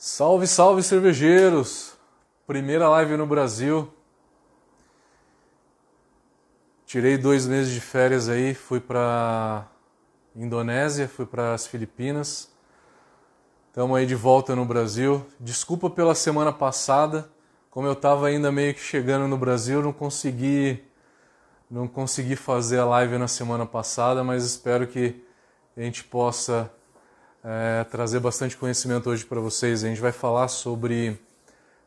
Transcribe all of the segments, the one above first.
Salve, salve cervejeiros! Primeira live no Brasil. Tirei dois meses de férias aí, fui para Indonésia, fui para as Filipinas. Estamos aí de volta no Brasil. Desculpa pela semana passada, como eu estava ainda meio que chegando no Brasil, não consegui não consegui fazer a live na semana passada, mas espero que a gente possa é, trazer bastante conhecimento hoje para vocês. A gente vai falar sobre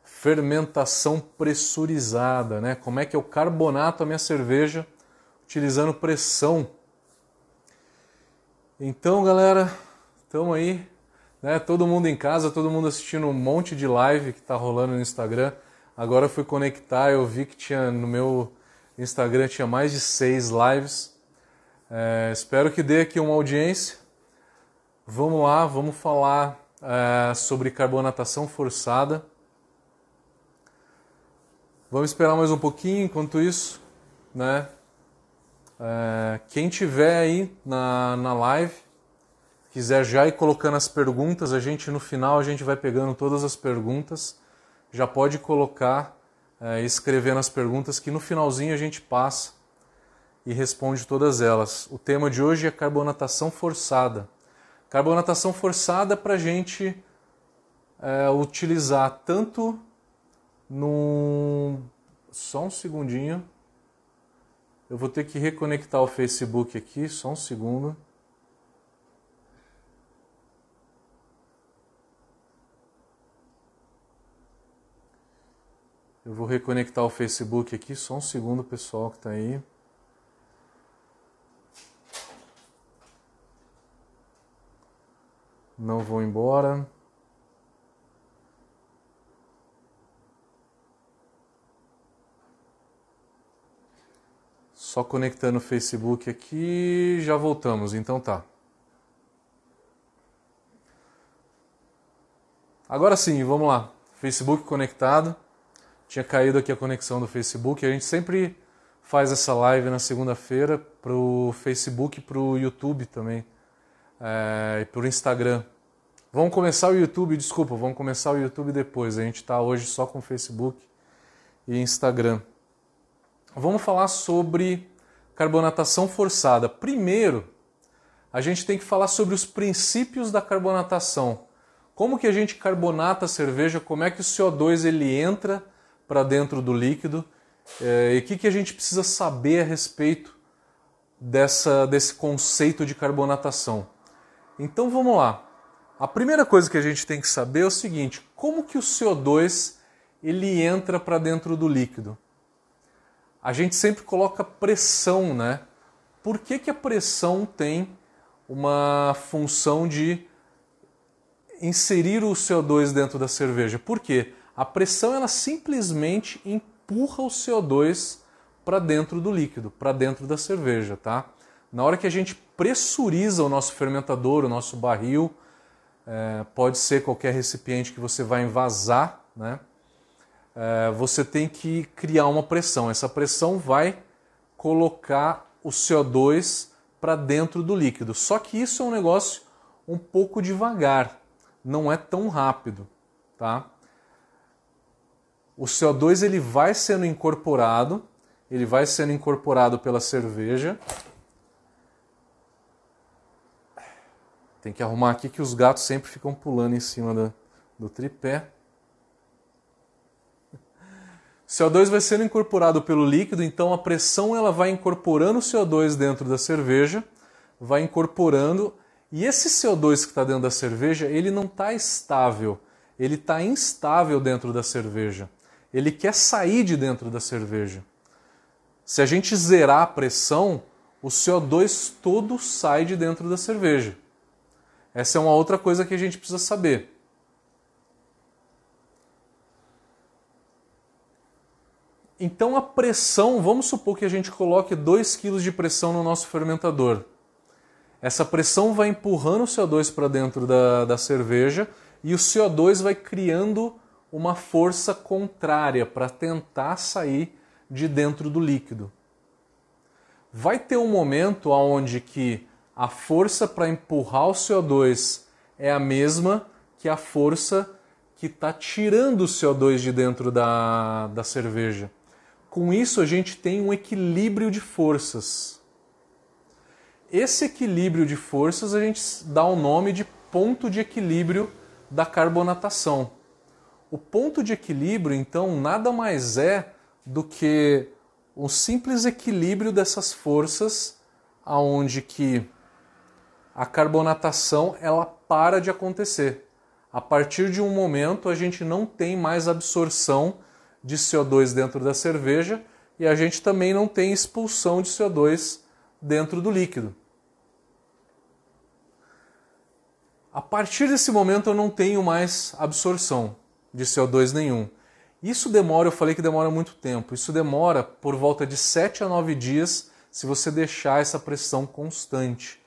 fermentação pressurizada, né? Como é que eu carbonato a minha cerveja utilizando pressão. Então, galera, estamos aí, né? Todo mundo em casa, todo mundo assistindo um monte de live que está rolando no Instagram. Agora fui conectar, eu vi que tinha no meu Instagram tinha mais de seis lives. É, espero que dê aqui uma audiência. Vamos lá, vamos falar é, sobre carbonatação forçada. Vamos esperar mais um pouquinho enquanto isso, né? É, quem tiver aí na, na live, quiser já ir colocando as perguntas, a gente no final a gente vai pegando todas as perguntas, já pode colocar, é, escrevendo as perguntas que no finalzinho a gente passa e responde todas elas. O tema de hoje é carbonatação forçada. Carbonatação forçada para a gente é, utilizar tanto no. Só um segundinho. Eu vou ter que reconectar o Facebook aqui, só um segundo. Eu vou reconectar o Facebook aqui, só um segundo, pessoal que está aí. Não vou embora. Só conectando o Facebook aqui, já voltamos, então tá. Agora sim, vamos lá. Facebook conectado. Tinha caído aqui a conexão do Facebook. A gente sempre faz essa live na segunda-feira para o Facebook e para o YouTube também. É, o Instagram. Vamos começar o YouTube, desculpa, vamos começar o YouTube depois. A gente está hoje só com Facebook e Instagram. Vamos falar sobre carbonatação forçada. Primeiro, a gente tem que falar sobre os princípios da carbonatação. Como que a gente carbonata a cerveja, como é que o CO2 ele entra para dentro do líquido é, e o que, que a gente precisa saber a respeito dessa, desse conceito de carbonatação. Então vamos lá. A primeira coisa que a gente tem que saber é o seguinte: como que o CO2 ele entra para dentro do líquido? A gente sempre coloca pressão, né? Por que, que a pressão tem uma função de inserir o CO2 dentro da cerveja? Por quê? A pressão ela simplesmente empurra o CO2 para dentro do líquido, para dentro da cerveja, tá? Na hora que a gente pressuriza o nosso fermentador, o nosso barril, é, pode ser qualquer recipiente que você vai envasar, né? É, você tem que criar uma pressão. Essa pressão vai colocar o CO2 para dentro do líquido. Só que isso é um negócio um pouco devagar, não é tão rápido, tá? O CO2 ele vai sendo incorporado, ele vai sendo incorporado pela cerveja Tem que arrumar aqui que os gatos sempre ficam pulando em cima do, do tripé. CO2 vai sendo incorporado pelo líquido, então a pressão ela vai incorporando o CO2 dentro da cerveja, vai incorporando, e esse CO2 que está dentro da cerveja, ele não está estável, ele está instável dentro da cerveja. Ele quer sair de dentro da cerveja. Se a gente zerar a pressão, o CO2 todo sai de dentro da cerveja. Essa é uma outra coisa que a gente precisa saber. Então a pressão, vamos supor que a gente coloque 2 kg de pressão no nosso fermentador. Essa pressão vai empurrando o CO2 para dentro da, da cerveja e o CO2 vai criando uma força contrária para tentar sair de dentro do líquido. Vai ter um momento onde que a força para empurrar o CO2 é a mesma que a força que está tirando o CO2 de dentro da, da cerveja. Com isso, a gente tem um equilíbrio de forças. Esse equilíbrio de forças a gente dá o nome de ponto de equilíbrio da carbonatação. O ponto de equilíbrio, então, nada mais é do que um simples equilíbrio dessas forças, aonde que a carbonatação ela para de acontecer. A partir de um momento a gente não tem mais absorção de CO2 dentro da cerveja e a gente também não tem expulsão de CO2 dentro do líquido. A partir desse momento eu não tenho mais absorção de CO2 nenhum. Isso demora, eu falei que demora muito tempo. Isso demora por volta de 7 a 9 dias se você deixar essa pressão constante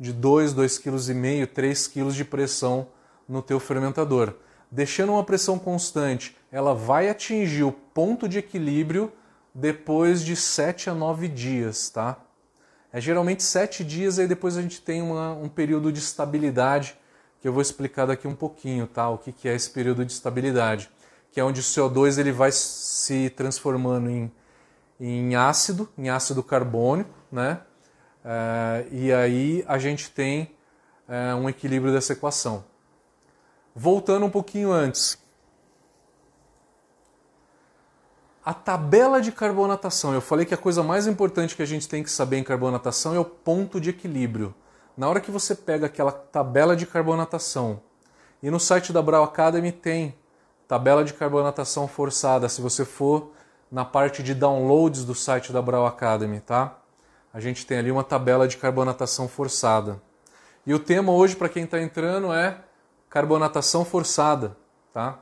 de 2, 2,5 kg, 3 kg de pressão no teu fermentador. Deixando uma pressão constante, ela vai atingir o ponto de equilíbrio depois de 7 a 9 dias, tá? É geralmente 7 dias e depois a gente tem uma, um período de estabilidade que eu vou explicar daqui um pouquinho, tá? O que, que é esse período de estabilidade, que é onde o CO2 ele vai se transformando em, em ácido, em ácido carbônico, né? É, e aí a gente tem é, um equilíbrio dessa equação. Voltando um pouquinho antes, a tabela de carbonatação. Eu falei que a coisa mais importante que a gente tem que saber em carbonatação é o ponto de equilíbrio. Na hora que você pega aquela tabela de carbonatação, e no site da Brau Academy tem tabela de carbonatação forçada, se você for na parte de downloads do site da Brau Academy, tá? A gente tem ali uma tabela de carbonatação forçada. E o tema hoje, para quem está entrando, é carbonatação forçada, tá?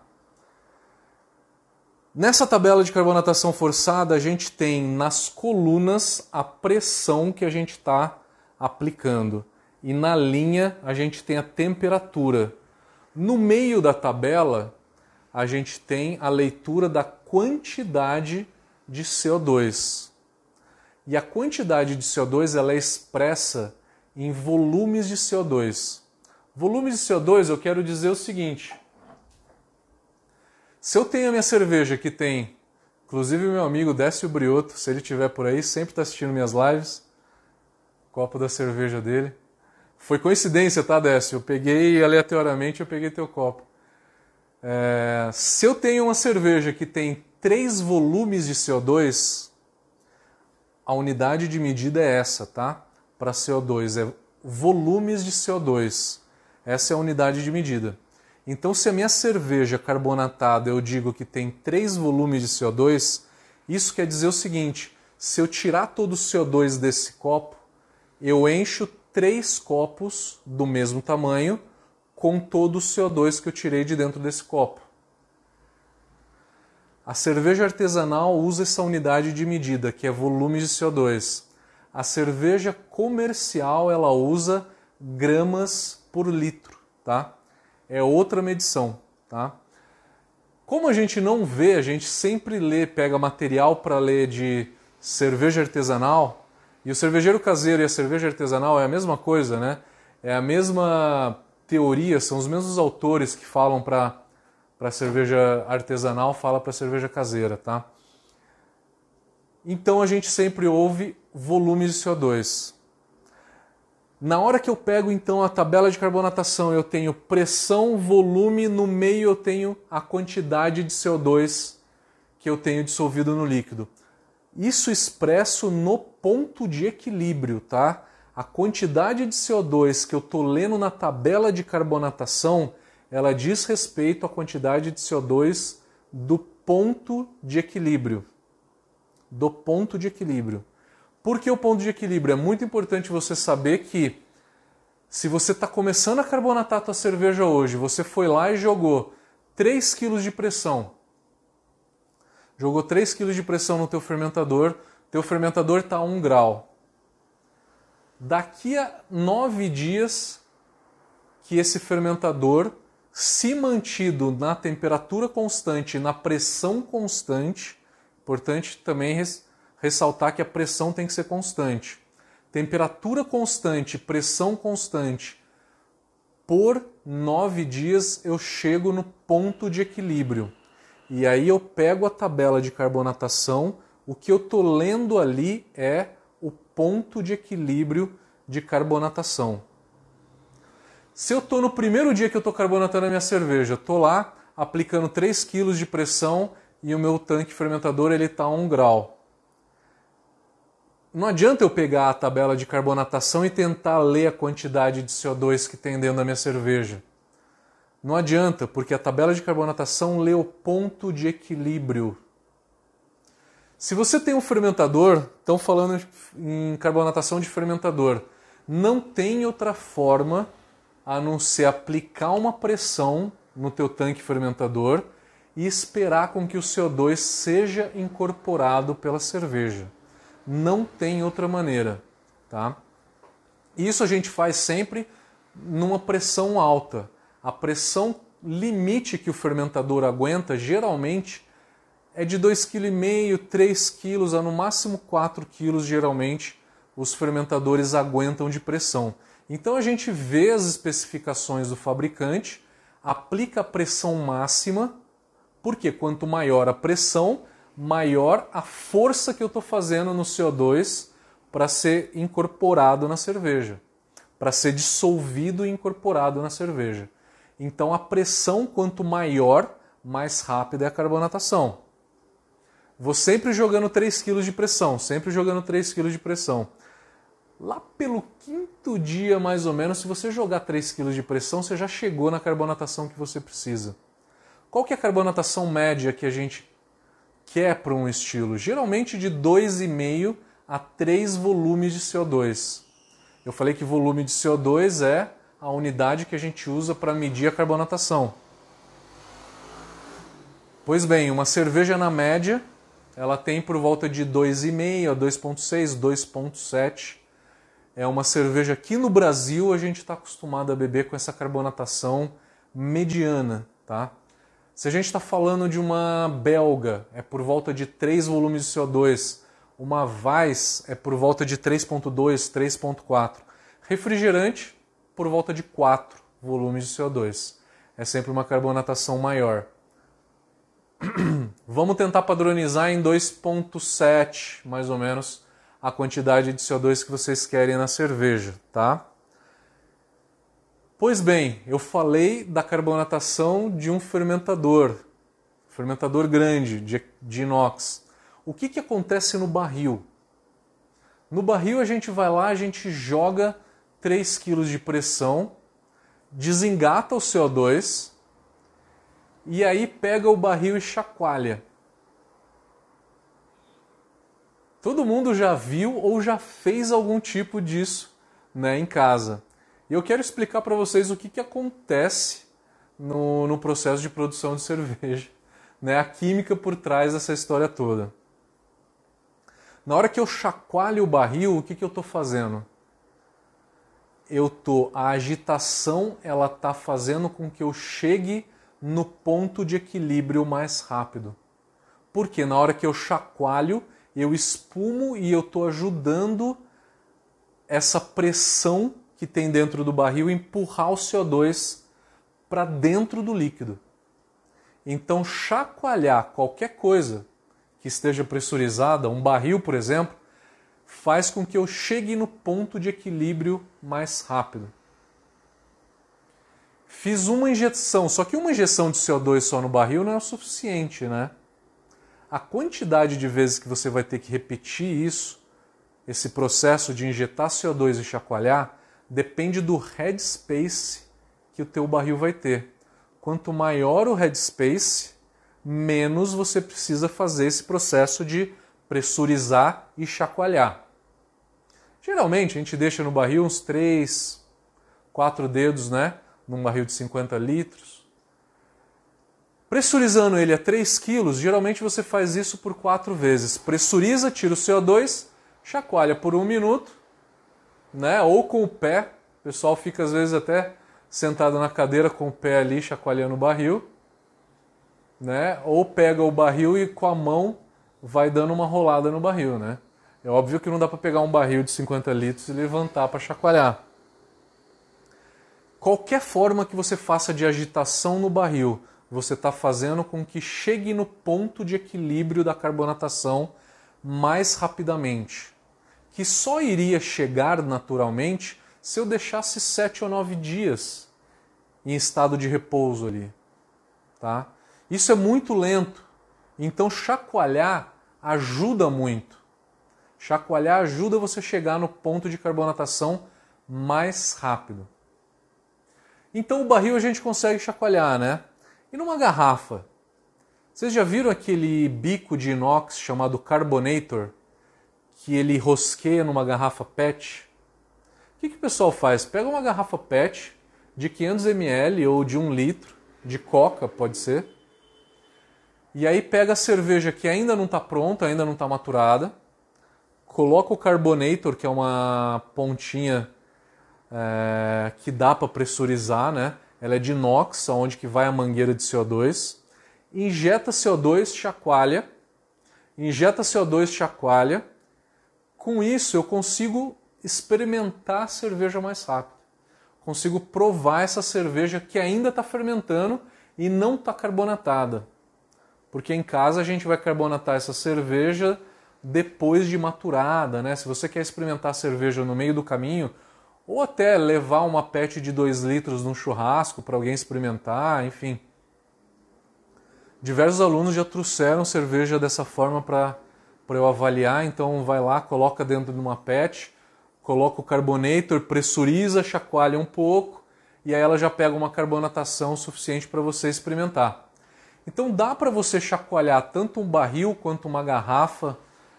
Nessa tabela de carbonatação forçada, a gente tem nas colunas a pressão que a gente está aplicando e na linha a gente tem a temperatura. No meio da tabela, a gente tem a leitura da quantidade de CO2. E a quantidade de CO2 ela é expressa em volumes de CO2. Volumes de CO2 eu quero dizer o seguinte: se eu tenho a minha cerveja que tem, inclusive meu amigo Décio Brioto, se ele estiver por aí, sempre está assistindo minhas lives, copo da cerveja dele. Foi coincidência, tá, Décio? Eu peguei aleatoriamente, eu peguei teu copo. É, se eu tenho uma cerveja que tem 3 volumes de CO2, a unidade de medida é essa, tá? Para CO2, é volumes de CO2. Essa é a unidade de medida. Então, se a minha cerveja carbonatada eu digo que tem 3 volumes de CO2, isso quer dizer o seguinte: se eu tirar todo o CO2 desse copo, eu encho três copos do mesmo tamanho com todo o CO2 que eu tirei de dentro desse copo. A cerveja artesanal usa essa unidade de medida, que é volume de CO2. A cerveja comercial ela usa gramas por litro, tá? É outra medição, tá? Como a gente não vê, a gente sempre lê, pega material para ler de cerveja artesanal, e o cervejeiro caseiro e a cerveja artesanal é a mesma coisa, né? É a mesma teoria, são os mesmos autores que falam para para cerveja artesanal, fala para cerveja caseira, tá? Então a gente sempre ouve volumes de CO2. Na hora que eu pego então a tabela de carbonatação, eu tenho pressão, volume, no meio eu tenho a quantidade de CO2 que eu tenho dissolvido no líquido. Isso expresso no ponto de equilíbrio, tá? A quantidade de CO2 que eu estou lendo na tabela de carbonatação, ela diz respeito à quantidade de CO2 do ponto de equilíbrio. Do ponto de equilíbrio. Por que o ponto de equilíbrio? É muito importante você saber que se você está começando a carbonatar a tua cerveja hoje, você foi lá e jogou 3 kg de pressão, jogou 3 kg de pressão no teu fermentador, teu fermentador está a 1 grau. Daqui a 9 dias que esse fermentador, se mantido na temperatura constante, na pressão constante, importante também ressaltar que a pressão tem que ser constante. Temperatura constante, pressão constante, por nove dias eu chego no ponto de equilíbrio. E aí eu pego a tabela de carbonatação, o que eu estou lendo ali é o ponto de equilíbrio de carbonatação. Se eu estou no primeiro dia que eu estou carbonatando a minha cerveja, estou lá aplicando 3 kg de pressão e o meu tanque fermentador está a 1 grau. Não adianta eu pegar a tabela de carbonatação e tentar ler a quantidade de CO2 que tem dentro da minha cerveja. Não adianta, porque a tabela de carbonatação lê o ponto de equilíbrio. Se você tem um fermentador, estão falando em carbonatação de fermentador, não tem outra forma a não ser aplicar uma pressão no teu tanque fermentador e esperar com que o CO2 seja incorporado pela cerveja. Não tem outra maneira, tá? Isso a gente faz sempre numa pressão alta. A pressão limite que o fermentador aguenta geralmente é de 2,5 kg, 3 kg, a no máximo 4 kg geralmente os fermentadores aguentam de pressão. Então a gente vê as especificações do fabricante, aplica a pressão máxima, porque quanto maior a pressão, maior a força que eu estou fazendo no CO2 para ser incorporado na cerveja, para ser dissolvido e incorporado na cerveja. Então a pressão quanto maior, mais rápida é a carbonatação. Vou sempre jogando 3 kg de pressão, sempre jogando 3 kg de pressão. Lá pelo quinto dia, mais ou menos, se você jogar 3 kg de pressão, você já chegou na carbonatação que você precisa. Qual que é a carbonatação média que a gente quer para um estilo? Geralmente de 2,5 a 3 volumes de CO2. Eu falei que volume de CO2 é a unidade que a gente usa para medir a carbonatação. Pois bem, uma cerveja na média, ela tem por volta de 2,5 a 2,6, 2,7 é uma cerveja aqui no Brasil a gente está acostumado a beber com essa carbonatação mediana, tá? Se a gente está falando de uma belga, é por volta de 3 volumes de CO2. Uma Weiss é por volta de 3.2, 3.4. Refrigerante, por volta de 4 volumes de CO2. É sempre uma carbonatação maior. Vamos tentar padronizar em 2.7, mais ou menos, a quantidade de CO2 que vocês querem na cerveja, tá? Pois bem, eu falei da carbonatação de um fermentador, fermentador grande de, de inox. O que, que acontece no barril? No barril a gente vai lá, a gente joga 3 kg de pressão, desengata o CO2 e aí pega o barril e chacoalha. Todo mundo já viu ou já fez algum tipo disso né, em casa. E eu quero explicar para vocês o que, que acontece no, no processo de produção de cerveja, né, a química por trás dessa história toda. Na hora que eu chacoalho o barril, o que, que eu estou fazendo? Eu tô, a agitação ela está fazendo com que eu chegue no ponto de equilíbrio mais rápido. Porque na hora que eu chacoalho, eu espumo e eu estou ajudando essa pressão que tem dentro do barril empurrar o CO2 para dentro do líquido. Então, chacoalhar qualquer coisa que esteja pressurizada, um barril, por exemplo, faz com que eu chegue no ponto de equilíbrio mais rápido. Fiz uma injeção, só que uma injeção de CO2 só no barril não é o suficiente, né? A quantidade de vezes que você vai ter que repetir isso, esse processo de injetar CO2 e chacoalhar, depende do headspace que o teu barril vai ter. Quanto maior o headspace, menos você precisa fazer esse processo de pressurizar e chacoalhar. Geralmente a gente deixa no barril uns 3, 4 dedos, né? Num barril de 50 litros. Pressurizando ele a 3 kg, geralmente você faz isso por quatro vezes. Pressuriza, tira o CO2, chacoalha por um minuto, né? ou com o pé. O pessoal fica às vezes até sentado na cadeira com o pé ali chacoalhando o barril. Né? Ou pega o barril e com a mão vai dando uma rolada no barril. Né? É óbvio que não dá para pegar um barril de 50 litros e levantar para chacoalhar. qualquer forma que você faça de agitação no barril, você está fazendo com que chegue no ponto de equilíbrio da carbonatação mais rapidamente, que só iria chegar naturalmente se eu deixasse sete ou nove dias em estado de repouso ali. Tá? Isso é muito lento, então chacoalhar ajuda muito. Chacoalhar ajuda você chegar no ponto de carbonatação mais rápido. Então o barril a gente consegue chacoalhar, né? E numa garrafa? Vocês já viram aquele bico de inox chamado carbonator? Que ele rosqueia numa garrafa PET? O que, que o pessoal faz? Pega uma garrafa PET de 500 ml ou de 1 litro, de coca pode ser, e aí pega a cerveja que ainda não está pronta, ainda não está maturada, coloca o carbonator, que é uma pontinha é, que dá para pressurizar, né? Ela é de inox, aonde que vai a mangueira de CO2. Injeta CO2, chacoalha. Injeta CO2, chacoalha. Com isso eu consigo experimentar a cerveja mais rápido. Consigo provar essa cerveja que ainda está fermentando e não está carbonatada. Porque em casa a gente vai carbonatar essa cerveja depois de maturada, né? Se você quer experimentar a cerveja no meio do caminho, ou até levar uma PET de 2 litros num churrasco para alguém experimentar, enfim. Diversos alunos já trouxeram cerveja dessa forma para eu avaliar, então vai lá, coloca dentro de uma PET, coloca o carbonator, pressuriza, chacoalha um pouco e aí ela já pega uma carbonatação suficiente para você experimentar. Então dá para você chacoalhar tanto um barril quanto uma garrafa,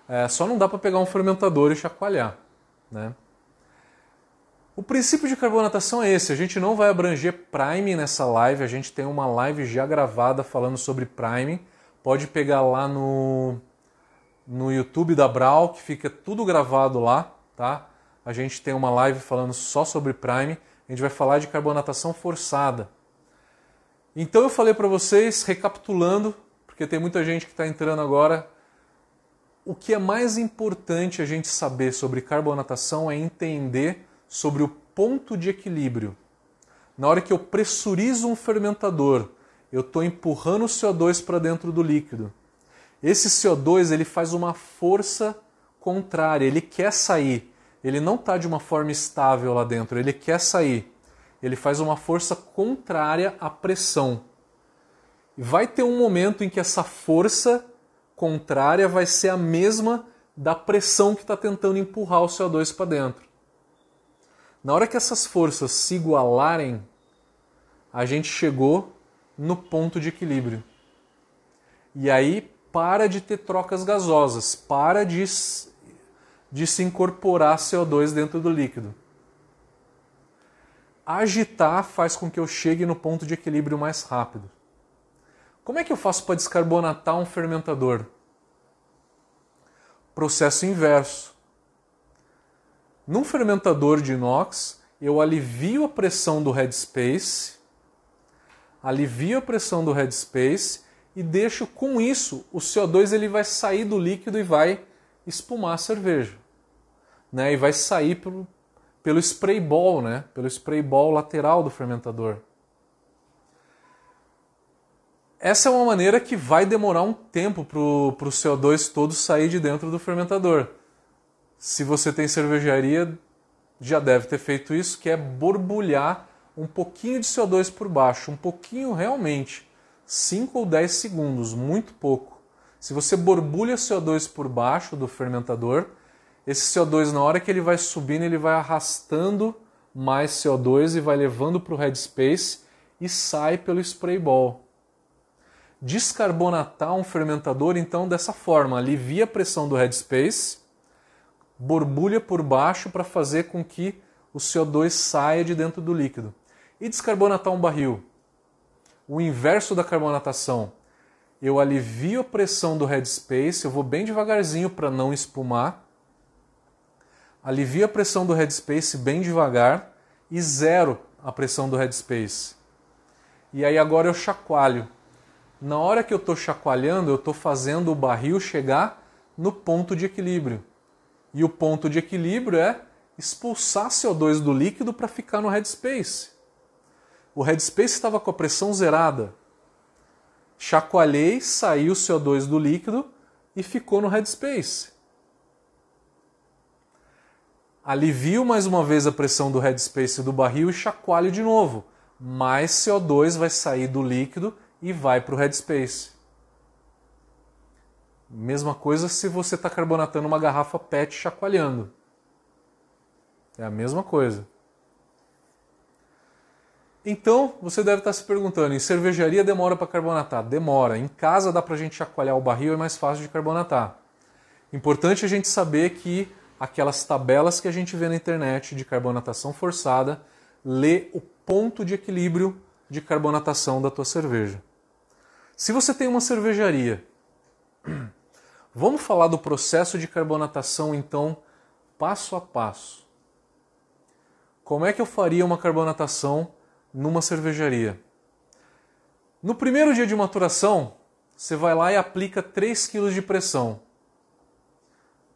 é, só não dá para pegar um fermentador e chacoalhar. Né? O princípio de carbonatação é esse. A gente não vai abranger Prime nessa live. A gente tem uma live já gravada falando sobre Prime. Pode pegar lá no, no YouTube da Brau, que fica tudo gravado lá, tá? A gente tem uma live falando só sobre Prime. A gente vai falar de carbonatação forçada. Então eu falei para vocês, recapitulando, porque tem muita gente que está entrando agora, o que é mais importante a gente saber sobre carbonatação é entender sobre o ponto de equilíbrio. Na hora que eu pressurizo um fermentador, eu estou empurrando o CO2 para dentro do líquido. Esse CO2 ele faz uma força contrária, ele quer sair. Ele não está de uma forma estável lá dentro, ele quer sair. Ele faz uma força contrária à pressão. E vai ter um momento em que essa força contrária vai ser a mesma da pressão que está tentando empurrar o CO2 para dentro. Na hora que essas forças se igualarem, a gente chegou no ponto de equilíbrio. E aí para de ter trocas gasosas, para de, de se incorporar CO2 dentro do líquido. Agitar faz com que eu chegue no ponto de equilíbrio mais rápido. Como é que eu faço para descarbonatar um fermentador? Processo inverso. Num fermentador de inox, eu alivio a pressão do headspace, alivio a pressão do headspace e deixo com isso o CO2 ele vai sair do líquido e vai espumar a cerveja. Né? E vai sair pelo, pelo spray ball, né? pelo spray ball lateral do fermentador. Essa é uma maneira que vai demorar um tempo para o CO2 todo sair de dentro do fermentador se você tem cervejaria, já deve ter feito isso, que é borbulhar um pouquinho de CO2 por baixo, um pouquinho realmente, 5 ou 10 segundos, muito pouco. Se você borbulha CO2 por baixo do fermentador, esse CO2 na hora que ele vai subindo, ele vai arrastando mais CO2 e vai levando para o headspace e sai pelo spray ball. Descarbonatar um fermentador então dessa forma, alivia a pressão do headspace borbulha por baixo para fazer com que o CO2 saia de dentro do líquido. E descarbonatar um barril? O inverso da carbonatação. Eu alivio a pressão do headspace, eu vou bem devagarzinho para não espumar. Alivio a pressão do headspace bem devagar e zero a pressão do headspace. E aí agora eu chacoalho. Na hora que eu estou chacoalhando, eu estou fazendo o barril chegar no ponto de equilíbrio. E o ponto de equilíbrio é expulsar CO2 do líquido para ficar no headspace. o headspace estava com a pressão zerada. Chacoalhei, saiu o CO2 do líquido e ficou no headspace. Alivio mais uma vez a pressão do headspace do barril e chacoalho de novo. Mais CO2 vai sair do líquido e vai para o headspace. Mesma coisa se você está carbonatando uma garrafa PET chacoalhando. É a mesma coisa. Então, você deve estar tá se perguntando, em cervejaria demora para carbonatar? Demora. Em casa dá para a gente chacoalhar o barril, é mais fácil de carbonatar. Importante a gente saber que aquelas tabelas que a gente vê na internet de carbonatação forçada lê o ponto de equilíbrio de carbonatação da tua cerveja. Se você tem uma cervejaria Vamos falar do processo de carbonatação então, passo a passo. Como é que eu faria uma carbonatação numa cervejaria? No primeiro dia de maturação, você vai lá e aplica 3 kg de pressão.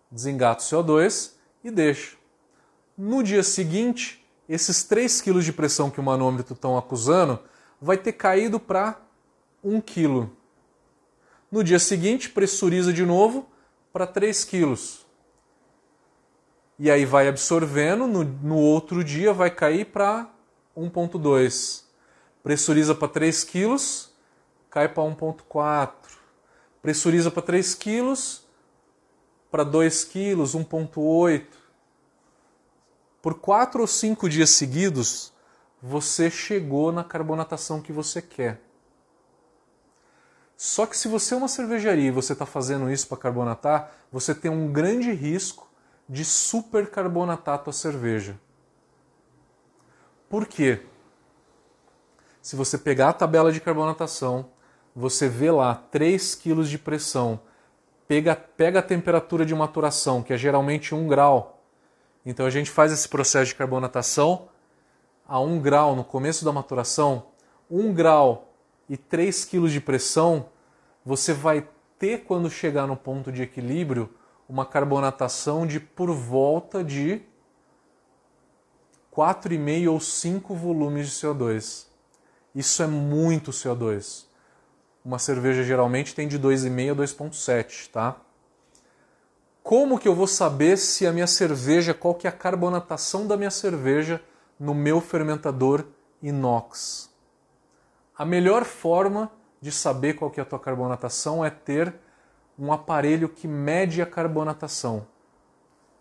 Desengata o CO2 e deixa. No dia seguinte, esses 3 kg de pressão que o manômetro estão acusando vai ter caído para 1 kg. No dia seguinte, pressuriza de novo para 3 quilos. E aí vai absorvendo, no, no outro dia vai cair para 1,2. Pressuriza para 3 quilos, cai para 1,4. Pressuriza para 3 quilos, para 2 quilos, 1,8. Por 4 ou 5 dias seguidos, você chegou na carbonatação que você quer. Só que se você é uma cervejaria e você está fazendo isso para carbonatar, você tem um grande risco de supercarbonatar a tua cerveja. Por quê? Se você pegar a tabela de carbonatação, você vê lá 3 kg de pressão, pega, pega a temperatura de maturação, que é geralmente 1 grau. Então a gente faz esse processo de carbonatação a 1 grau no começo da maturação, 1 grau e 3 kg de pressão, você vai ter, quando chegar no ponto de equilíbrio, uma carbonatação de por volta de 4,5 ou 5 volumes de CO2. Isso é muito CO2. Uma cerveja geralmente tem de 2,5 a 2,7, tá? Como que eu vou saber se a minha cerveja, qual que é a carbonatação da minha cerveja no meu fermentador inox? A melhor forma de saber qual que é a tua carbonatação é ter um aparelho que mede a carbonatação.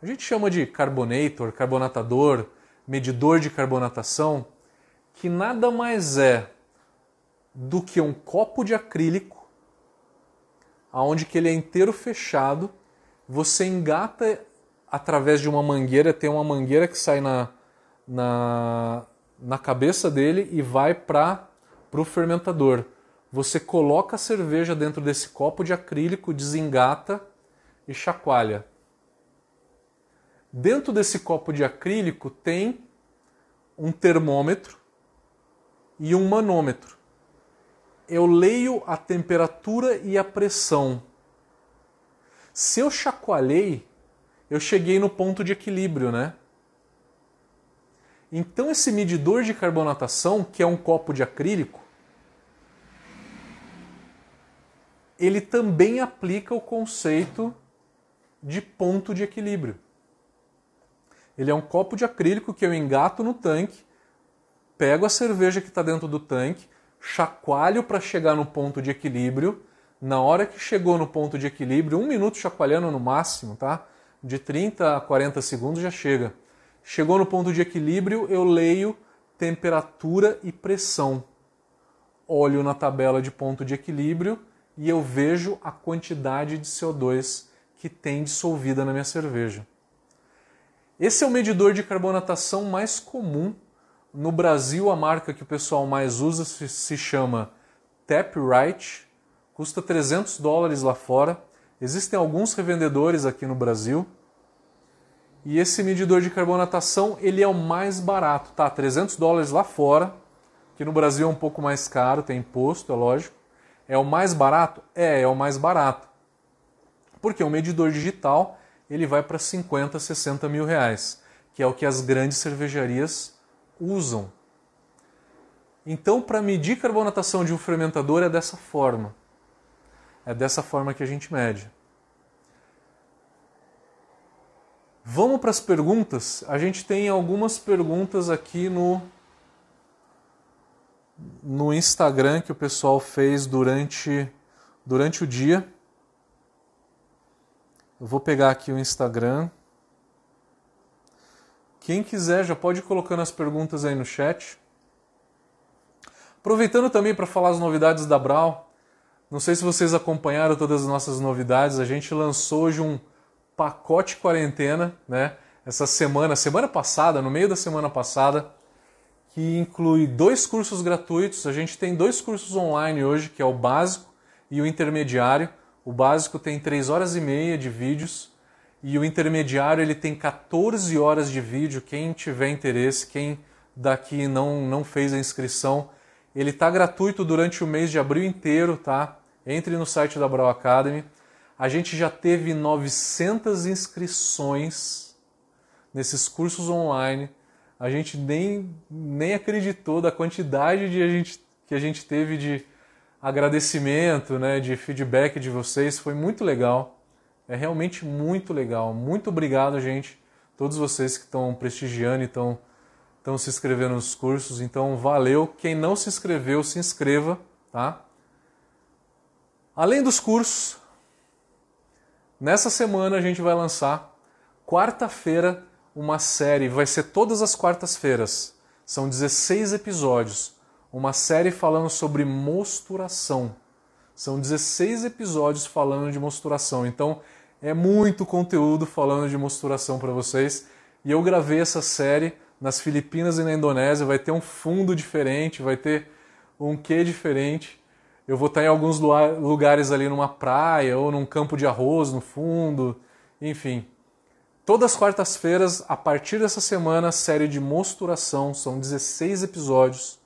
A gente chama de carbonator, carbonatador, medidor de carbonatação, que nada mais é do que um copo de acrílico, aonde que ele é inteiro fechado, você engata através de uma mangueira, tem uma mangueira que sai na, na, na cabeça dele e vai para o fermentador. Você coloca a cerveja dentro desse copo de acrílico, desengata e chacoalha. Dentro desse copo de acrílico tem um termômetro e um manômetro. Eu leio a temperatura e a pressão. Se eu chacoalhei, eu cheguei no ponto de equilíbrio, né? Então, esse medidor de carbonatação, que é um copo de acrílico, ele também aplica o conceito de ponto de equilíbrio. Ele é um copo de acrílico que eu engato no tanque, pego a cerveja que está dentro do tanque, chacoalho para chegar no ponto de equilíbrio. Na hora que chegou no ponto de equilíbrio, um minuto chacoalhando no máximo, tá? De 30 a 40 segundos já chega. Chegou no ponto de equilíbrio, eu leio temperatura e pressão. Olho na tabela de ponto de equilíbrio e eu vejo a quantidade de CO2 que tem dissolvida na minha cerveja. Esse é o medidor de carbonatação mais comum. No Brasil, a marca que o pessoal mais usa se chama Taprite, custa 300 dólares lá fora. Existem alguns revendedores aqui no Brasil e esse medidor de carbonatação, ele é o mais barato, tá? 300 dólares lá fora, que no Brasil é um pouco mais caro, tem imposto, é lógico. É o mais barato? É, é o mais barato. Porque o medidor digital, ele vai para 50, 60 mil reais, que é o que as grandes cervejarias usam. Então, para medir carbonatação de um fermentador é dessa forma. É dessa forma que a gente mede. Vamos para as perguntas. A gente tem algumas perguntas aqui no no Instagram que o pessoal fez durante durante o dia. Eu vou pegar aqui o Instagram. Quem quiser já pode ir colocando as perguntas aí no chat. Aproveitando também para falar as novidades da Brau. Não sei se vocês acompanharam todas as nossas novidades. A gente lançou hoje um pacote quarentena, né? Essa semana, semana passada, no meio da semana passada, que inclui dois cursos gratuitos. A gente tem dois cursos online hoje, que é o básico e o intermediário. O básico tem 3 horas e meia de vídeos e o intermediário ele tem 14 horas de vídeo. Quem tiver interesse, quem daqui não, não fez a inscrição, ele está gratuito durante o mês de abril inteiro, tá? Entre no site da Brau Academy. A gente já teve 900 inscrições nesses cursos online. A gente nem, nem acreditou da quantidade de a gente, que a gente teve de agradecimento, né, de feedback de vocês. Foi muito legal. É realmente muito legal. Muito obrigado, gente. Todos vocês que estão prestigiando e estão, estão se inscrevendo nos cursos. Então, valeu. Quem não se inscreveu, se inscreva, tá? Além dos cursos, nessa semana a gente vai lançar quarta-feira uma série, vai ser todas as quartas-feiras. São 16 episódios, uma série falando sobre mosturação. São 16 episódios falando de mosturação. Então, é muito conteúdo falando de mosturação para vocês. E eu gravei essa série nas Filipinas e na Indonésia, vai ter um fundo diferente, vai ter um quê diferente eu vou estar em alguns lugares ali numa praia ou num campo de arroz no fundo, enfim. Todas as quartas-feiras, a partir dessa semana, série de mosturação, são 16 episódios.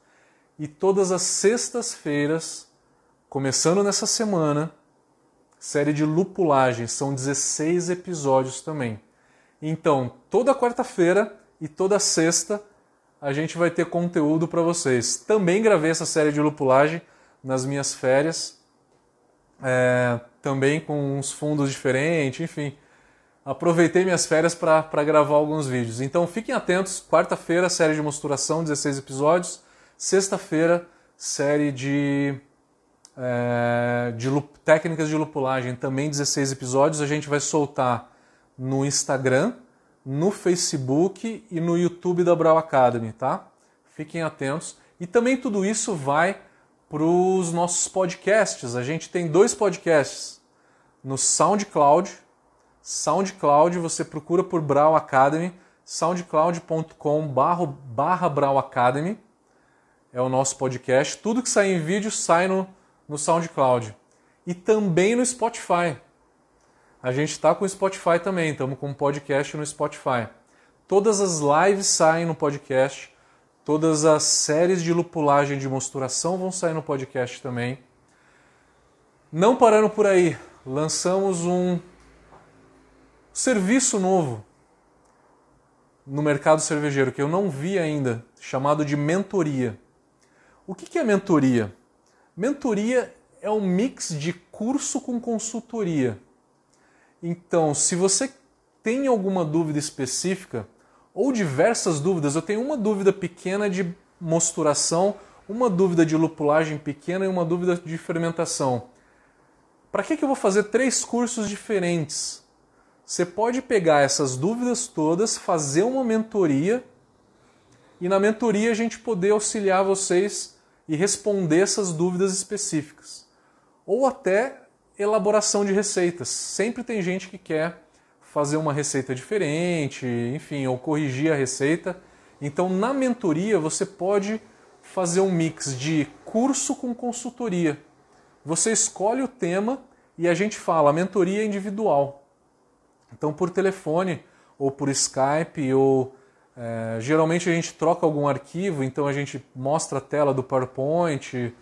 E todas as sextas-feiras, começando nessa semana, série de lupulagem, são 16 episódios também. Então, toda quarta-feira e toda sexta a gente vai ter conteúdo para vocês. Também gravei essa série de lupulagem nas minhas férias, é, também com uns fundos diferentes, enfim. Aproveitei minhas férias para gravar alguns vídeos. Então fiquem atentos, quarta-feira, série de mosturação, 16 episódios. Sexta-feira, série de, é, de técnicas de lupulagem, também 16 episódios. A gente vai soltar no Instagram, no Facebook e no YouTube da Brau Academy, tá? Fiquem atentos. E também tudo isso vai para os nossos podcasts. A gente tem dois podcasts no SoundCloud. SoundCloud, você procura por Brau Academy, soundcloud.com barra Brau Academy. É o nosso podcast. Tudo que sai em vídeo sai no, no SoundCloud. E também no Spotify. A gente está com o Spotify também, estamos com um podcast no Spotify. Todas as lives saem no podcast Todas as séries de lupulagem de mosturação vão sair no podcast também. Não parando por aí, lançamos um serviço novo no mercado cervejeiro que eu não vi ainda, chamado de mentoria. O que é mentoria? Mentoria é um mix de curso com consultoria. Então, se você tem alguma dúvida específica, ou diversas dúvidas. Eu tenho uma dúvida pequena de mosturação, uma dúvida de lupulagem pequena e uma dúvida de fermentação. Para que, que eu vou fazer três cursos diferentes? Você pode pegar essas dúvidas todas, fazer uma mentoria e na mentoria a gente poder auxiliar vocês e responder essas dúvidas específicas. Ou até elaboração de receitas. Sempre tem gente que quer fazer uma receita diferente, enfim, ou corrigir a receita. Então, na mentoria, você pode fazer um mix de curso com consultoria. Você escolhe o tema e a gente fala, a mentoria é individual. Então, por telefone ou por Skype, ou é, geralmente a gente troca algum arquivo, então a gente mostra a tela do PowerPoint.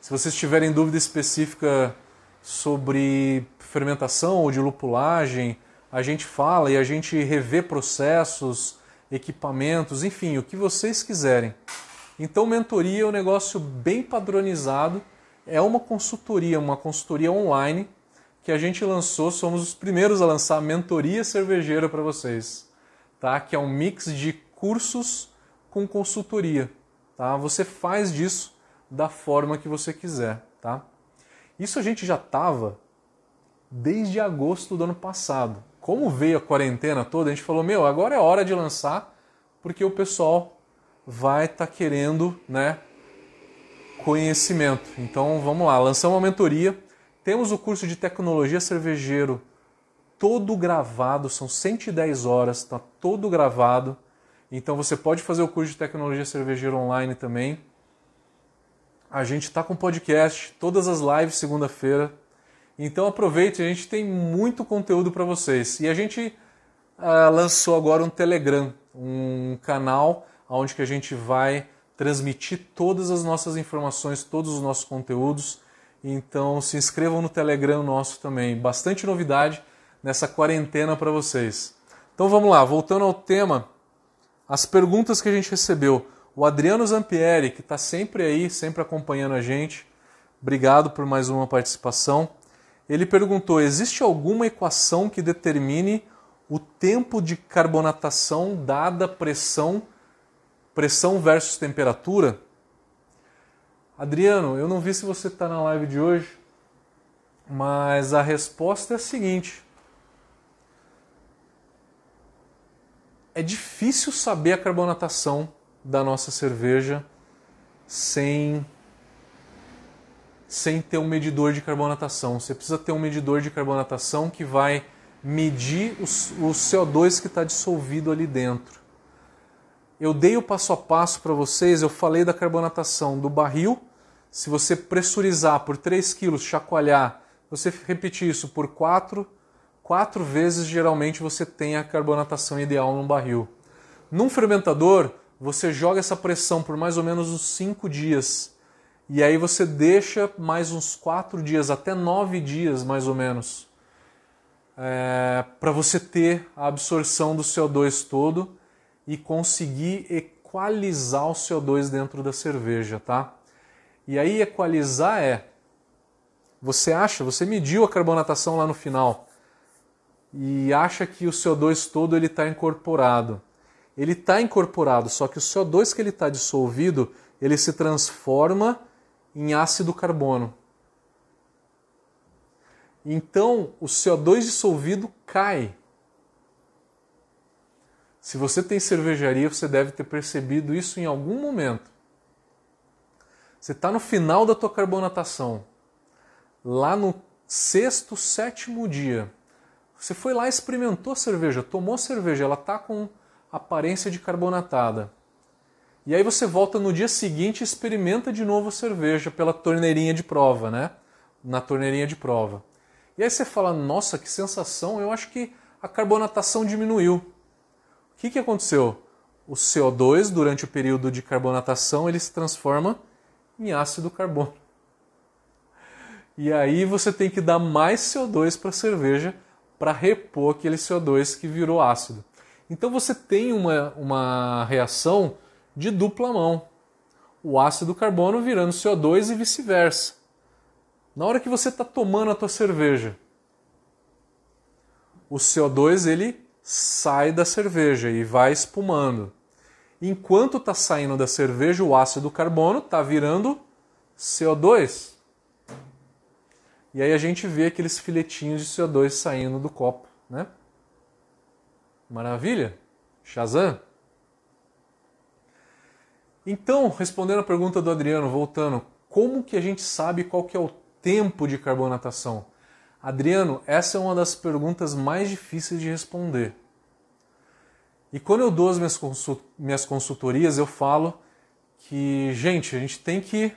Se vocês tiverem dúvida específica sobre fermentação ou de lupulagem, a gente fala e a gente revê processos, equipamentos, enfim, o que vocês quiserem. Então, mentoria é um negócio bem padronizado, é uma consultoria, uma consultoria online que a gente lançou, somos os primeiros a lançar a mentoria cervejeira para vocês, tá? Que é um mix de cursos com consultoria, tá? Você faz disso da forma que você quiser, tá? Isso a gente já estava desde agosto do ano passado. Como veio a quarentena toda, a gente falou: meu, agora é hora de lançar, porque o pessoal vai estar tá querendo né, conhecimento. Então vamos lá, lançamos uma mentoria. Temos o curso de tecnologia cervejeiro todo gravado, são 110 horas, está todo gravado. Então você pode fazer o curso de tecnologia cervejeira online também. A gente está com podcast, todas as lives segunda-feira. Então aproveite, a gente tem muito conteúdo para vocês. E a gente uh, lançou agora um Telegram, um canal onde que a gente vai transmitir todas as nossas informações, todos os nossos conteúdos. Então se inscrevam no Telegram nosso também. Bastante novidade nessa quarentena para vocês. Então vamos lá, voltando ao tema, as perguntas que a gente recebeu. O Adriano Zampieri, que está sempre aí, sempre acompanhando a gente, obrigado por mais uma participação. Ele perguntou: existe alguma equação que determine o tempo de carbonatação dada pressão, pressão versus temperatura? Adriano, eu não vi se você está na live de hoje, mas a resposta é a seguinte: é difícil saber a carbonatação da nossa cerveja sem sem ter um medidor de carbonatação. Você precisa ter um medidor de carbonatação que vai medir o, o CO2 que está dissolvido ali dentro. Eu dei o passo a passo para vocês, eu falei da carbonatação do barril. Se você pressurizar por 3 kg, chacoalhar, você repetir isso por 4, 4 vezes, geralmente você tem a carbonatação ideal num barril. Num fermentador, você joga essa pressão por mais ou menos uns 5 dias e aí você deixa mais uns quatro dias, até nove dias mais ou menos, é, para você ter a absorção do CO2 todo e conseguir equalizar o CO2 dentro da cerveja, tá? E aí equalizar é, você acha, você mediu a carbonatação lá no final e acha que o CO2 todo ele está incorporado. Ele está incorporado, só que o CO2 que ele está dissolvido, ele se transforma em ácido carbono. Então o CO2 dissolvido cai. Se você tem cervejaria, você deve ter percebido isso em algum momento. Você está no final da tua carbonatação, lá no sexto, sétimo dia. Você foi lá, experimentou cerveja, tomou cerveja, ela está com aparência de carbonatada. E aí você volta no dia seguinte e experimenta de novo cerveja pela torneirinha de prova, né? Na torneirinha de prova. E aí você fala, nossa, que sensação, eu acho que a carbonatação diminuiu. O que, que aconteceu? O CO2, durante o período de carbonatação, ele se transforma em ácido carbono. E aí você tem que dar mais CO2 para a cerveja para repor aquele CO2 que virou ácido. Então você tem uma, uma reação de dupla mão. O ácido carbono virando CO2 e vice-versa. Na hora que você está tomando a tua cerveja, o CO2 ele sai da cerveja e vai espumando. Enquanto está saindo da cerveja, o ácido carbono está virando CO2. E aí a gente vê aqueles filetinhos de CO2 saindo do copo, né? Maravilha? Shazam? Então, respondendo a pergunta do Adriano, voltando, como que a gente sabe qual que é o tempo de carbonatação? Adriano, essa é uma das perguntas mais difíceis de responder. E quando eu dou as minhas, consult minhas consultorias, eu falo que, gente, a gente tem que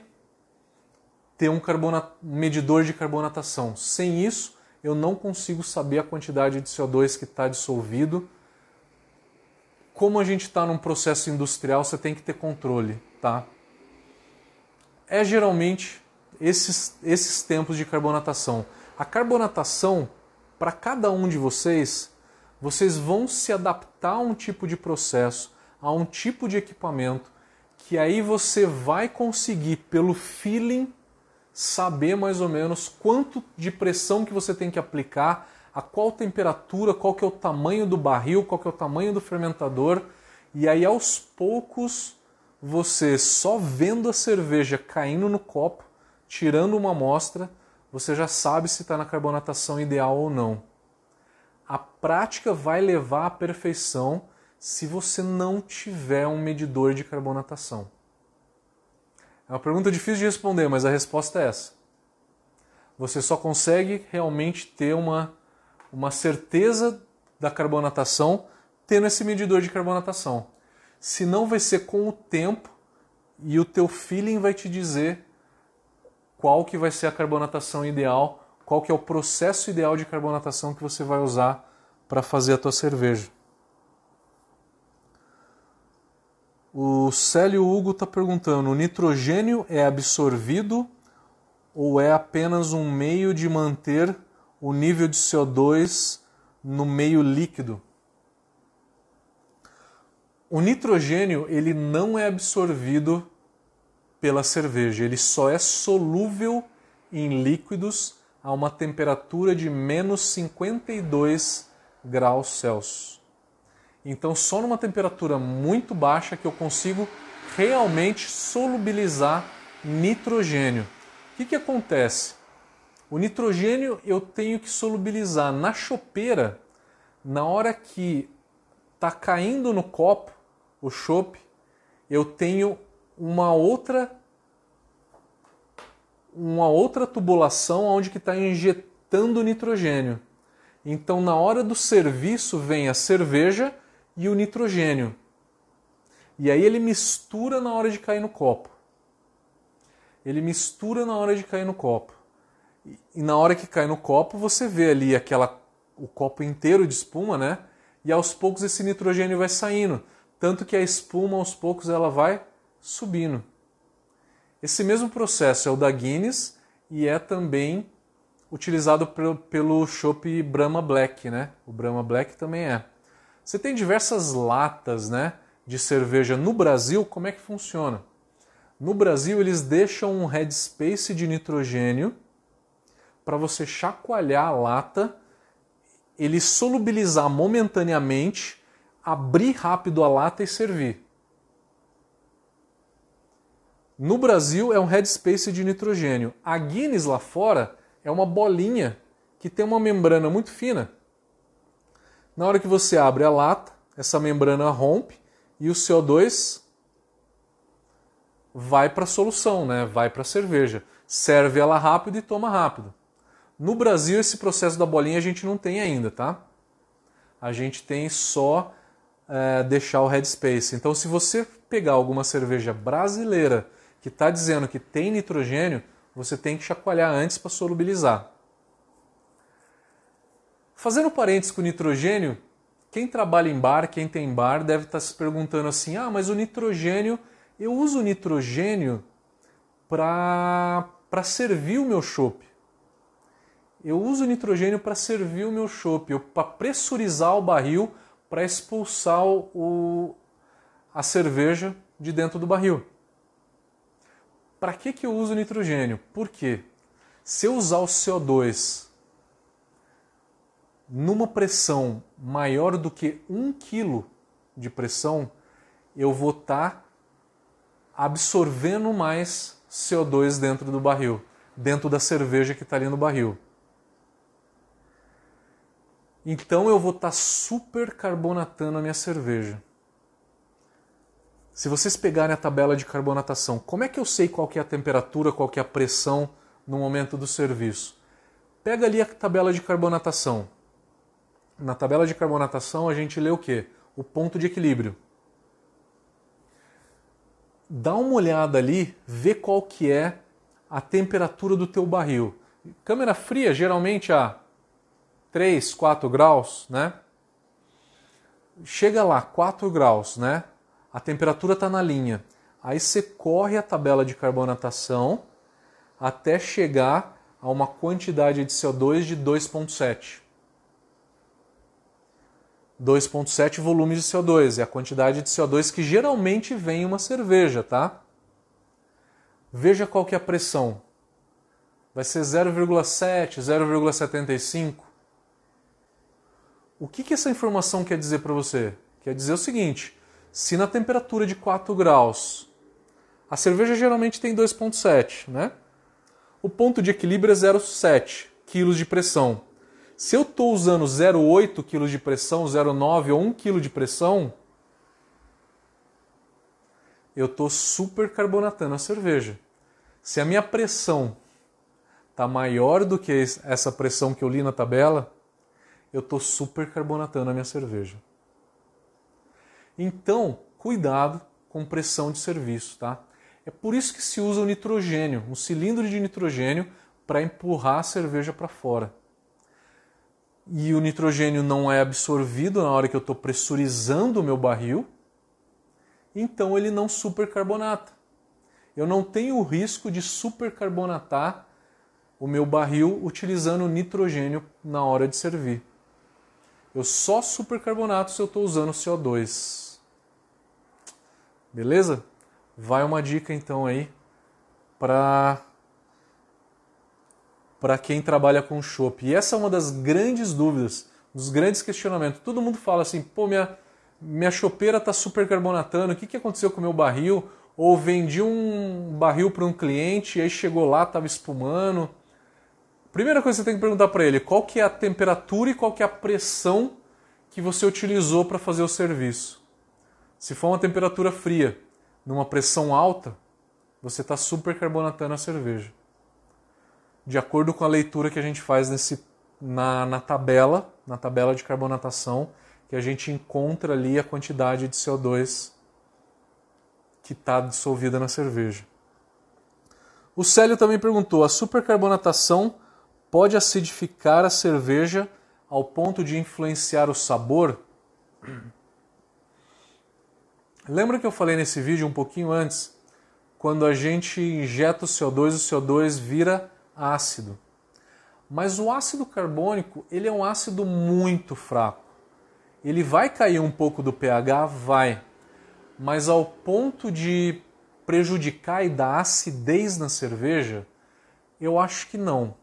ter um, medidor de carbonatação. Sem isso, eu não consigo saber a quantidade de CO2 que está dissolvido como a gente está num processo industrial, você tem que ter controle, tá? É geralmente esses, esses tempos de carbonatação. A carbonatação, para cada um de vocês, vocês vão se adaptar a um tipo de processo, a um tipo de equipamento que aí você vai conseguir, pelo feeling, saber mais ou menos quanto de pressão que você tem que aplicar, a qual temperatura, qual que é o tamanho do barril, qual que é o tamanho do fermentador, e aí aos poucos você só vendo a cerveja caindo no copo, tirando uma amostra, você já sabe se está na carbonatação ideal ou não. A prática vai levar à perfeição se você não tiver um medidor de carbonatação? É uma pergunta difícil de responder, mas a resposta é essa. Você só consegue realmente ter uma, uma certeza da carbonatação tendo esse medidor de carbonatação. Se não vai ser com o tempo e o teu feeling vai te dizer qual que vai ser a carbonatação ideal, qual que é o processo ideal de carbonatação que você vai usar para fazer a tua cerveja. O Célio Hugo está perguntando: o nitrogênio é absorvido ou é apenas um meio de manter o nível de CO2 no meio líquido? O nitrogênio ele não é absorvido pela cerveja, ele só é solúvel em líquidos a uma temperatura de menos 52 graus Celsius. Então, só numa temperatura muito baixa que eu consigo realmente solubilizar nitrogênio. O que, que acontece? O nitrogênio eu tenho que solubilizar na chopeira na hora que está caindo no copo o chope, eu tenho uma outra uma outra tubulação onde que está injetando nitrogênio. Então, na hora do serviço vem a cerveja e o nitrogênio. E aí ele mistura na hora de cair no copo. Ele mistura na hora de cair no copo. E na hora que cai no copo, você vê ali aquela o copo inteiro de espuma, né? E aos poucos esse nitrogênio vai saindo, tanto que a espuma aos poucos ela vai subindo. Esse mesmo processo é o da Guinness e é também utilizado pelo, pelo chopp Brahma Black, né? O Brahma Black também é. Você tem diversas latas né, de cerveja no Brasil, como é que funciona? No Brasil, eles deixam um headspace de nitrogênio para você chacoalhar a lata, ele solubilizar momentaneamente, abrir rápido a lata e servir. No Brasil é um headspace de nitrogênio. A Guinness lá fora é uma bolinha que tem uma membrana muito fina na hora que você abre a lata, essa membrana rompe e o CO2 vai para a solução, né? vai para a cerveja. Serve ela rápido e toma rápido. No Brasil, esse processo da bolinha a gente não tem ainda, tá? A gente tem só é, deixar o headspace. Então, se você pegar alguma cerveja brasileira que está dizendo que tem nitrogênio, você tem que chacoalhar antes para solubilizar. Fazendo parênteses com o nitrogênio, quem trabalha em bar, quem tem bar, deve estar se perguntando assim: ah, mas o nitrogênio, eu uso o nitrogênio para servir o meu chopp. Eu uso o nitrogênio para servir o meu chopp, para pressurizar o barril para expulsar o, a cerveja de dentro do barril. Para que, que eu uso nitrogênio? Por quê? Se eu usar o CO2 numa pressão maior do que 1 kg de pressão, eu vou estar tá absorvendo mais CO2 dentro do barril, dentro da cerveja que está ali no barril. Então eu vou estar tá super carbonatando a minha cerveja. Se vocês pegarem a tabela de carbonatação, como é que eu sei qual que é a temperatura, qual que é a pressão no momento do serviço? Pega ali a tabela de carbonatação. Na tabela de carbonatação a gente lê o quê? O ponto de equilíbrio. Dá uma olhada ali, vê qual que é a temperatura do teu barril. Câmera fria geralmente a 3, 4 graus, né? Chega lá, 4 graus, né? A temperatura está na linha. Aí você corre a tabela de carbonatação até chegar a uma quantidade de CO2 de 2,7. 2,7 volume de CO2, é a quantidade de CO2 que geralmente vem em uma cerveja, tá? Veja qual que é a pressão. Vai ser 0,7, 0,75. O que, que essa informação quer dizer para você? Quer dizer o seguinte: se na temperatura de 4 graus, a cerveja geralmente tem 2,7, né? O ponto de equilíbrio é 0,7 kg de pressão. Se eu estou usando 0,8 kg de pressão, 0,9 ou 1 kg de pressão, eu estou supercarbonatando a cerveja. Se a minha pressão está maior do que essa pressão que eu li na tabela, eu estou supercarbonatando a minha cerveja. Então, cuidado com pressão de serviço, tá? É por isso que se usa o nitrogênio, um cilindro de nitrogênio para empurrar a cerveja para fora e o nitrogênio não é absorvido na hora que eu estou pressurizando o meu barril, então ele não supercarbonata. Eu não tenho o risco de supercarbonatar o meu barril utilizando nitrogênio na hora de servir. Eu só supercarbonato se eu estou usando CO2. Beleza? Vai uma dica então aí para para quem trabalha com chopp. E essa é uma das grandes dúvidas, dos grandes questionamentos. Todo mundo fala assim, pô, minha, minha chopeira está supercarbonatando, o que, que aconteceu com o meu barril? Ou vendi um barril para um cliente e aí chegou lá, estava espumando. Primeira coisa que você tem que perguntar para ele, qual que é a temperatura e qual que é a pressão que você utilizou para fazer o serviço. Se for uma temperatura fria, numa pressão alta, você está supercarbonatando a cerveja de acordo com a leitura que a gente faz nesse, na, na tabela, na tabela de carbonatação, que a gente encontra ali a quantidade de CO2 que está dissolvida na cerveja. O Célio também perguntou: a supercarbonatação pode acidificar a cerveja ao ponto de influenciar o sabor? Lembra que eu falei nesse vídeo um pouquinho antes? Quando a gente injeta o CO2, o CO2 vira ácido. Mas o ácido carbônico, ele é um ácido muito fraco. Ele vai cair um pouco do pH, vai. Mas ao ponto de prejudicar e dar acidez na cerveja, eu acho que não.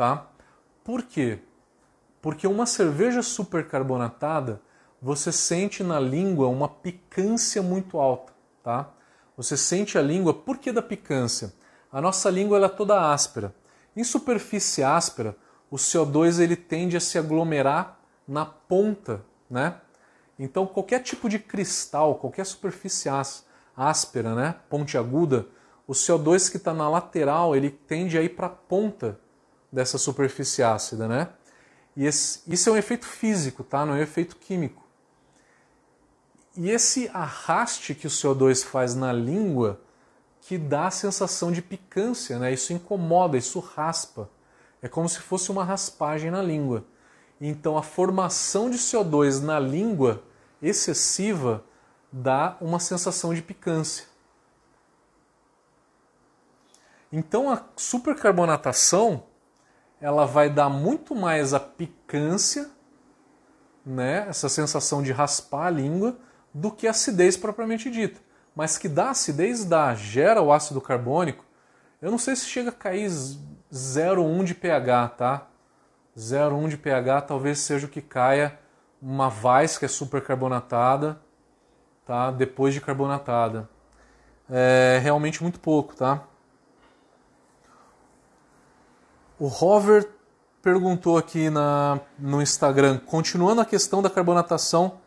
Tá? Por quê? Porque uma cerveja supercarbonatada, você sente na língua uma picância muito alta, tá? Você sente a língua, por que da picância? A nossa língua é toda áspera. Em superfície áspera, o CO2 ele tende a se aglomerar na ponta, né? Então qualquer tipo de cristal, qualquer superfície áspera, né, pontiaguda, o CO2 que está na lateral ele tende a ir para a ponta dessa superfície ácida, né? E esse, isso é um efeito físico, tá? Não é um efeito químico. E esse arraste que o CO2 faz na língua que dá a sensação de picância, né? Isso incomoda, isso raspa. É como se fosse uma raspagem na língua. Então a formação de CO2 na língua excessiva dá uma sensação de picância. Então a supercarbonatação ela vai dar muito mais a picância, né, essa sensação de raspar a língua, do que a acidez propriamente dita mas que dá acidez, dá, gera o ácido carbônico. Eu não sei se chega a cair 0,1 de pH, tá? 0,1 de pH talvez seja o que caia uma Weiss que é supercarbonatada, tá? Depois de carbonatada. É realmente muito pouco, tá? O Hover perguntou aqui na, no Instagram, continuando a questão da carbonatação.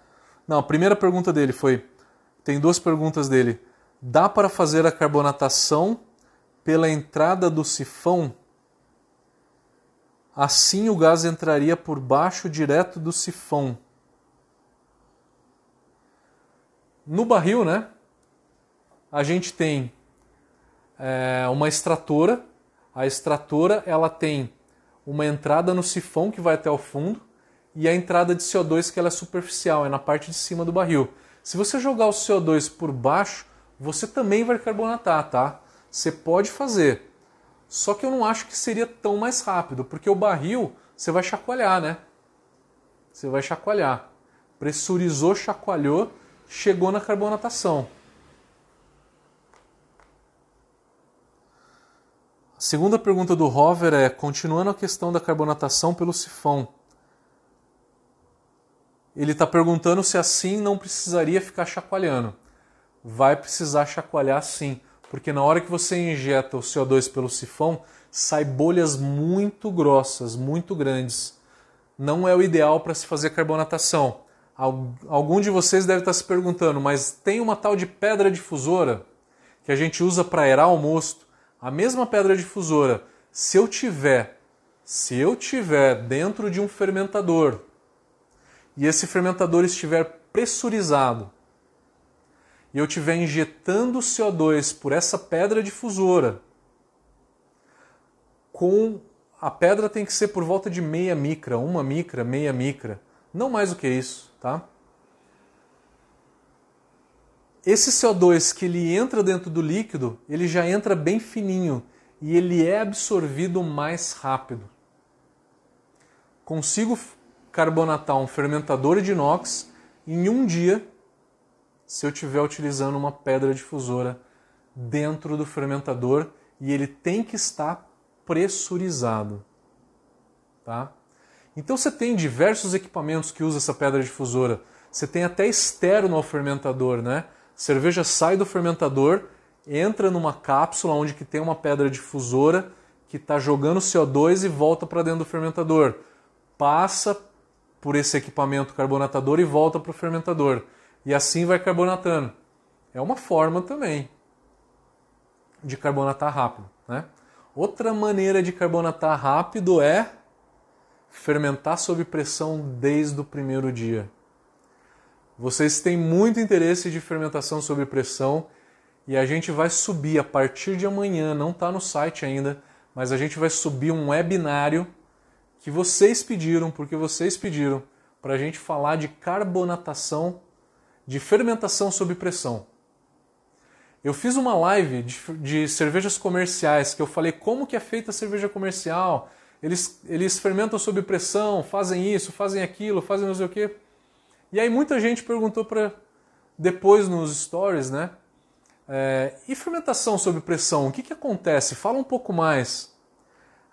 Não, a primeira pergunta dele foi: tem duas perguntas dele. Dá para fazer a carbonatação pela entrada do sifão? Assim o gás entraria por baixo direto do sifão. No barril, né? A gente tem é, uma extratora. A extratora ela tem uma entrada no sifão que vai até o fundo e a entrada de CO2 que ela é superficial, é na parte de cima do barril. Se você jogar o CO2 por baixo, você também vai carbonatar, tá? Você pode fazer. Só que eu não acho que seria tão mais rápido, porque o barril você vai chacoalhar, né? Você vai chacoalhar. pressurizou, chacoalhou, chegou na carbonatação. Segunda pergunta do Hover é: continuando a questão da carbonatação pelo sifão. Ele está perguntando se assim não precisaria ficar chacoalhando. Vai precisar chacoalhar sim, porque na hora que você injeta o CO2 pelo sifão, sai bolhas muito grossas, muito grandes. Não é o ideal para se fazer carbonatação. Algum de vocês deve estar se perguntando, mas tem uma tal de pedra difusora que a gente usa para aerar o mosto. A mesma pedra difusora, se eu tiver, se eu tiver dentro de um fermentador e esse fermentador estiver pressurizado e eu estiver injetando CO2 por essa pedra difusora, com a pedra tem que ser por volta de meia micra, uma micra, meia micra, não mais do que isso tá? Esse CO2 que ele entra dentro do líquido, ele já entra bem fininho e ele é absorvido mais rápido. Consigo carbonatar um fermentador de inox em um dia se eu estiver utilizando uma pedra difusora dentro do fermentador e ele tem que estar pressurizado, tá? Então você tem diversos equipamentos que usam essa pedra difusora. Você tem até externo ao fermentador, né? Cerveja sai do fermentador, entra numa cápsula onde que tem uma pedra difusora que está jogando CO2 e volta para dentro do fermentador. Passa por esse equipamento carbonatador e volta para o fermentador. E assim vai carbonatando. É uma forma também de carbonatar rápido. Né? Outra maneira de carbonatar rápido é fermentar sob pressão desde o primeiro dia. Vocês têm muito interesse de fermentação sob pressão e a gente vai subir a partir de amanhã, não está no site ainda, mas a gente vai subir um webinário que vocês pediram, porque vocês pediram, para a gente falar de carbonatação, de fermentação sob pressão. Eu fiz uma live de, de cervejas comerciais que eu falei como que é feita a cerveja comercial, eles, eles fermentam sob pressão, fazem isso, fazem aquilo, fazem não sei o quê. E aí muita gente perguntou para depois nos stories, né? É, e fermentação sob pressão, o que, que acontece? Fala um pouco mais.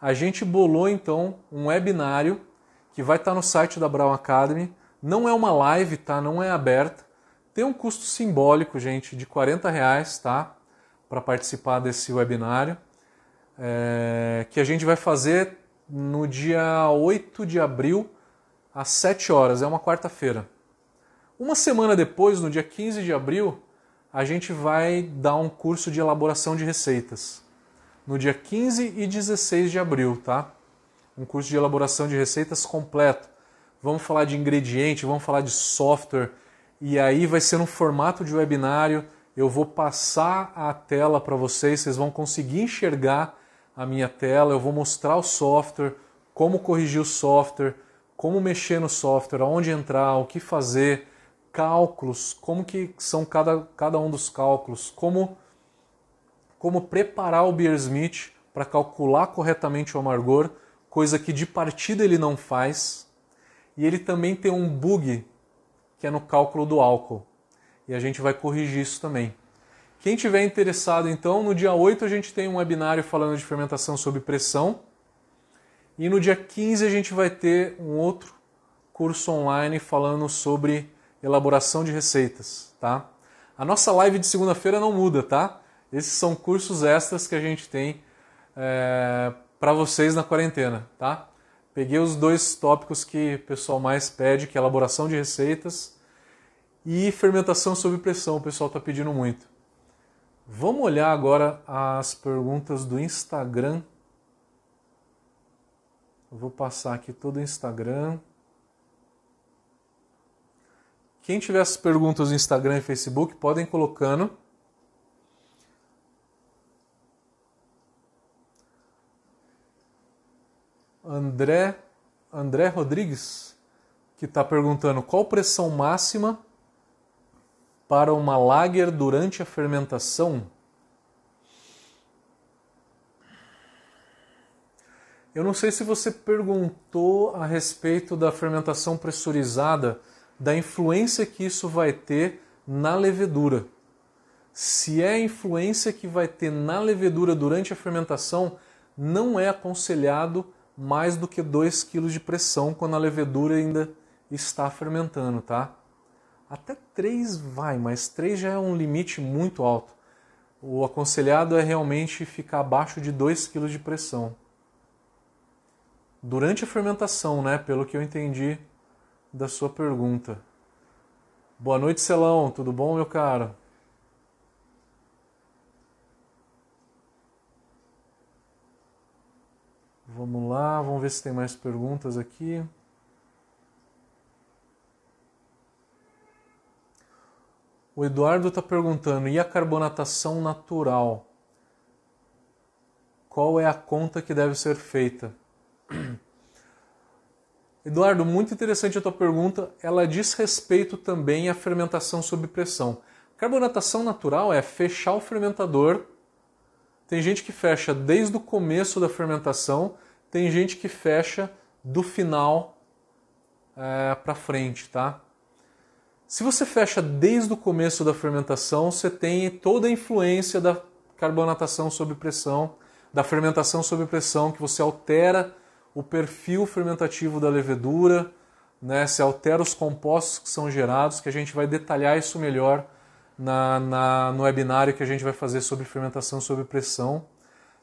A gente bolou então um webinário que vai estar no site da Brown Academy. Não é uma live, tá? Não é aberta. Tem um custo simbólico, gente, de 40 reais, tá? Para participar desse webinário. É, que a gente vai fazer no dia 8 de abril, às 7 horas, é uma quarta-feira. Uma semana depois, no dia 15 de abril, a gente vai dar um curso de elaboração de receitas. No dia 15 e 16 de abril, tá? Um curso de elaboração de receitas completo. Vamos falar de ingrediente, vamos falar de software, e aí vai ser no formato de webinário. Eu vou passar a tela para vocês, vocês vão conseguir enxergar a minha tela, eu vou mostrar o software, como corrigir o software, como mexer no software, aonde entrar, o que fazer, cálculos, como que são cada, cada um dos cálculos, como, como preparar o Beersmith para calcular corretamente o amargor, coisa que de partida ele não faz. E ele também tem um bug que é no cálculo do álcool. E a gente vai corrigir isso também. Quem tiver interessado, então, no dia 8 a gente tem um webinário falando de fermentação sob pressão. E no dia 15 a gente vai ter um outro curso online falando sobre elaboração de receitas, tá? A nossa live de segunda-feira não muda, tá? Esses são cursos extras que a gente tem é, para vocês na quarentena, tá? Peguei os dois tópicos que o pessoal mais pede, que é elaboração de receitas e fermentação sob pressão. O pessoal está pedindo muito. Vamos olhar agora as perguntas do Instagram. Eu vou passar aqui todo o Instagram. Quem tiver as perguntas no Instagram e Facebook, podem colocando. André, André Rodrigues, que está perguntando qual pressão máxima para uma lager durante a fermentação? Eu não sei se você perguntou a respeito da fermentação pressurizada da influência que isso vai ter na levedura. Se é a influência que vai ter na levedura durante a fermentação, não é aconselhado mais do que 2 kg de pressão quando a levedura ainda está fermentando, tá? Até 3 vai, mas 3 já é um limite muito alto. O aconselhado é realmente ficar abaixo de 2 kg de pressão. Durante a fermentação, né? Pelo que eu entendi da sua pergunta. Boa noite, Celão. Tudo bom, meu cara? Vamos lá, vamos ver se tem mais perguntas aqui. O Eduardo está perguntando: e a carbonatação natural? Qual é a conta que deve ser feita? Eduardo, muito interessante a tua pergunta. Ela diz respeito também à fermentação sob pressão. Carbonatação natural é fechar o fermentador. Tem gente que fecha desde o começo da fermentação, tem gente que fecha do final é, para frente, tá? Se você fecha desde o começo da fermentação, você tem toda a influência da carbonatação sob pressão, da fermentação sob pressão, que você altera o perfil fermentativo da levedura, né? se altera os compostos que são gerados, que a gente vai detalhar isso melhor na, na, no webinário que a gente vai fazer sobre fermentação sob pressão.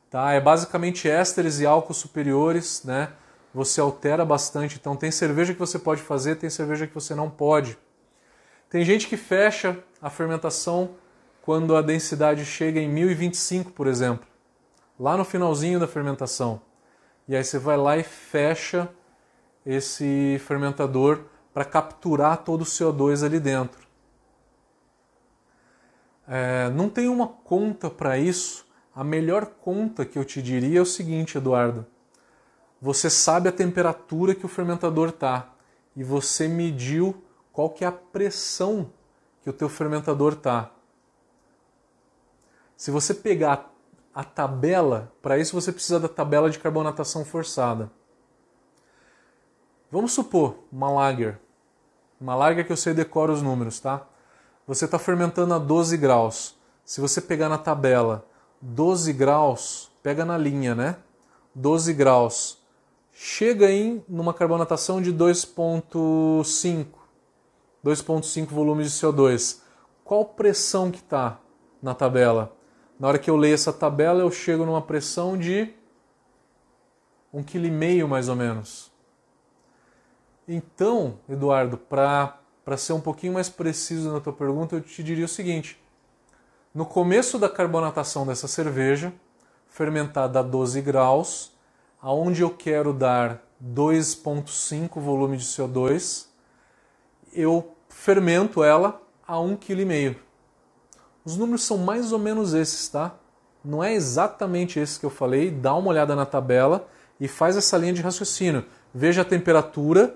Tá? É basicamente ésteres e álcools superiores, né? você altera bastante. Então tem cerveja que você pode fazer, tem cerveja que você não pode. Tem gente que fecha a fermentação quando a densidade chega em 1025, por exemplo, lá no finalzinho da fermentação. E aí você vai lá e fecha esse fermentador para capturar todo o CO2 ali dentro. É, não tem uma conta para isso. A melhor conta que eu te diria é o seguinte, Eduardo. Você sabe a temperatura que o fermentador está e você mediu qual que é a pressão que o teu fermentador está. Se você pegar a tabela, para isso você precisa da tabela de carbonatação forçada. Vamos supor uma lager, uma lager que eu sei decora os números, tá? Você está fermentando a 12 graus. Se você pegar na tabela 12 graus, pega na linha, né? 12 graus. Chega em numa carbonatação de 2.5, 2.5 volumes de CO2. Qual pressão que está na tabela? Na hora que eu leio essa tabela, eu chego numa pressão de um quilo e meio mais ou menos. Então, Eduardo, para ser um pouquinho mais preciso na tua pergunta, eu te diria o seguinte: no começo da carbonatação dessa cerveja, fermentada a 12 graus, aonde eu quero dar 2,5 volume de CO2, eu fermento ela a 1,5 kg. Os números são mais ou menos esses, tá? Não é exatamente esse que eu falei, dá uma olhada na tabela e faz essa linha de raciocínio. Veja a temperatura,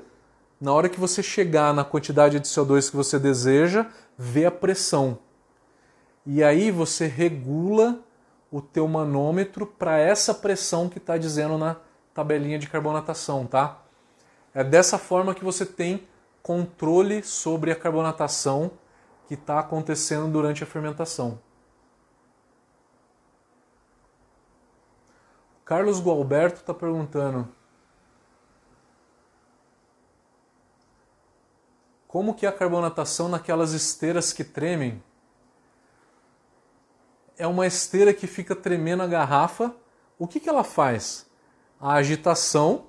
na hora que você chegar na quantidade de CO2 que você deseja, vê a pressão. E aí você regula o teu manômetro para essa pressão que está dizendo na tabelinha de carbonatação, tá? É dessa forma que você tem controle sobre a carbonatação que está acontecendo durante a fermentação. Carlos Gualberto está perguntando como que é a carbonatação naquelas esteiras que tremem? É uma esteira que fica tremendo a garrafa. O que, que ela faz? A agitação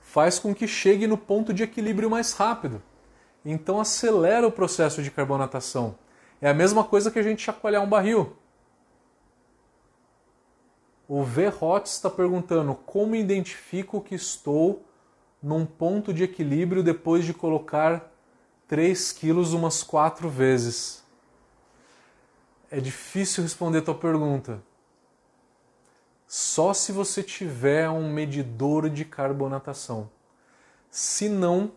faz com que chegue no ponto de equilíbrio mais rápido. Então acelera o processo de carbonatação. É a mesma coisa que a gente chacoalhar um barril. O V. Hot está perguntando como identifico que estou num ponto de equilíbrio depois de colocar 3 quilos umas quatro vezes. É difícil responder a tua pergunta. Só se você tiver um medidor de carbonatação. Se não,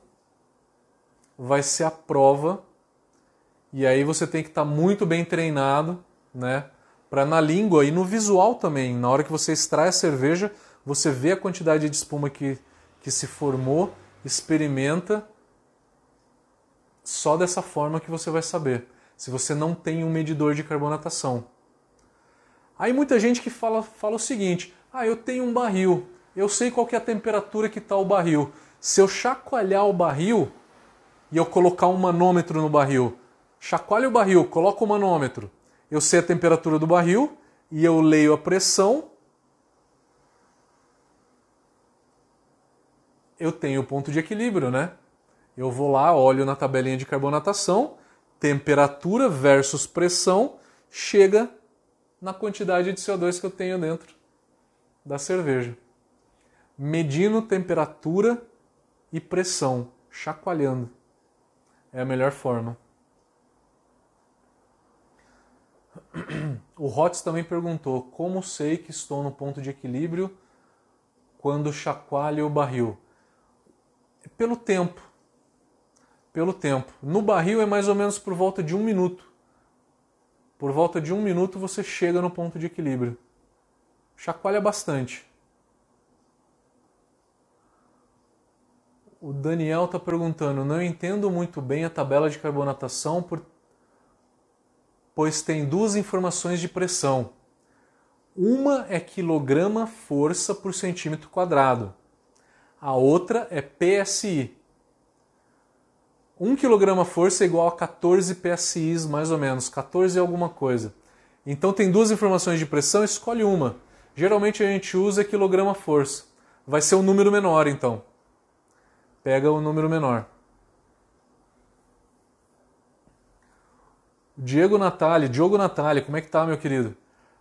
vai ser a prova. E aí você tem que estar tá muito bem treinado, né? Para na língua e no visual também. Na hora que você extrai a cerveja, você vê a quantidade de espuma que, que se formou, experimenta só dessa forma que você vai saber, se você não tem um medidor de carbonatação. Aí muita gente que fala, fala o seguinte: ah, eu tenho um barril, eu sei qual é a temperatura que está o barril. Se eu chacoalhar o barril e eu colocar um manômetro no barril, chacoalha o barril, coloca o manômetro, eu sei a temperatura do barril e eu leio a pressão, eu tenho o ponto de equilíbrio, né? Eu vou lá, olho na tabelinha de carbonatação, temperatura versus pressão, chega na quantidade de CO2 que eu tenho dentro da cerveja. Medindo temperatura e pressão, chacoalhando. É a melhor forma. O Hotz também perguntou: como sei que estou no ponto de equilíbrio quando chacoalho o barril? Pelo tempo. Pelo tempo. No barril é mais ou menos por volta de um minuto. Por volta de um minuto você chega no ponto de equilíbrio. Chacoalha bastante. O Daniel está perguntando: não entendo muito bem a tabela de carbonatação, por... pois tem duas informações de pressão. Uma é quilograma força por centímetro quadrado. A outra é PSI. 1 kg força é igual a 14 PSI, mais ou menos, 14 é alguma coisa. Então tem duas informações de pressão, escolhe uma. Geralmente a gente usa quilograma força. Vai ser um número menor então. Pega o número menor. Diego Natali, Diogo Natali, como é que tá, meu querido?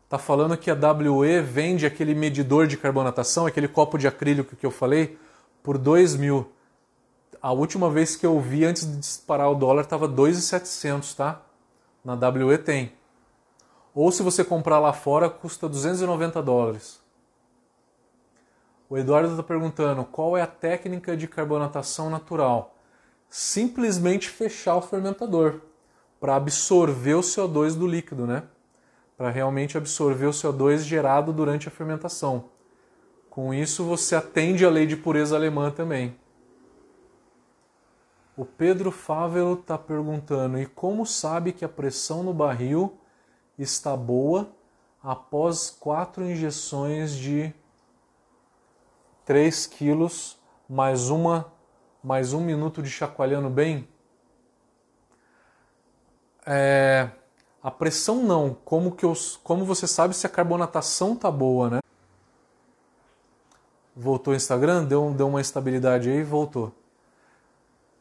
Tá falando que a WE vende aquele medidor de carbonatação, aquele copo de acrílico que eu falei, por 2 mil a última vez que eu vi antes de disparar o dólar estava 2,700, tá? Na WE tem. Ou se você comprar lá fora, custa 290 dólares. O Eduardo está perguntando qual é a técnica de carbonatação natural. Simplesmente fechar o fermentador para absorver o CO2 do líquido, né? Para realmente absorver o CO2 gerado durante a fermentação. Com isso, você atende a lei de pureza alemã também. O Pedro Fávelo está perguntando: e como sabe que a pressão no barril está boa após quatro injeções de 3 quilos mais uma mais um minuto de chacoalhando bem? É, a pressão não. Como que eu, como você sabe se a carbonatação tá boa, né? Voltou o Instagram, deu, deu uma estabilidade aí, voltou.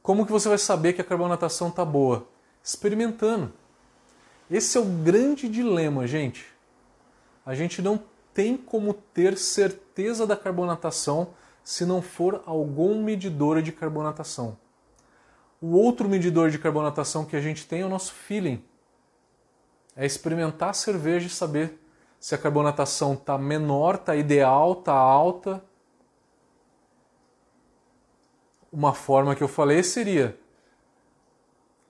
Como que você vai saber que a carbonatação está boa? Experimentando. Esse é o grande dilema, gente. A gente não tem como ter certeza da carbonatação se não for algum medidor de carbonatação. O outro medidor de carbonatação que a gente tem é o nosso feeling. É experimentar a cerveja e saber se a carbonatação está menor, está ideal, está alta uma forma que eu falei seria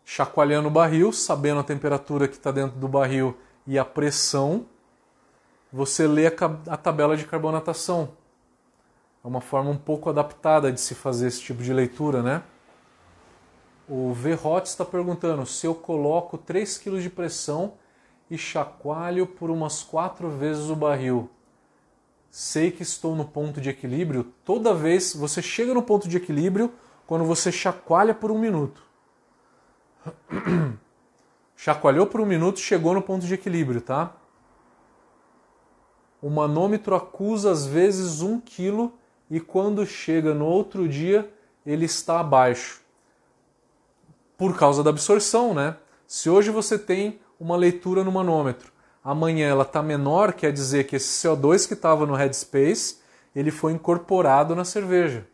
chacoalhando o barril, sabendo a temperatura que está dentro do barril e a pressão, você lê a, tabela de carbonatação. É uma forma um pouco adaptada de se fazer esse tipo de leitura, né? O V-Hot está perguntando se eu coloco 3 kg de pressão e chacoalho por umas 4 vezes o barril sei que estou no ponto de equilíbrio, toda vez você chega no ponto de equilíbrio quando você chacoalha por um minuto. Chacoalhou por um minuto, chegou no ponto de equilíbrio, tá? O manômetro acusa às vezes um quilo e quando chega no outro dia ele está abaixo. Por causa da absorção, né? Se hoje você tem uma leitura no manômetro amanhã ela está menor, quer dizer que esse CO2 que estava no headspace, ele foi incorporado na cerveja.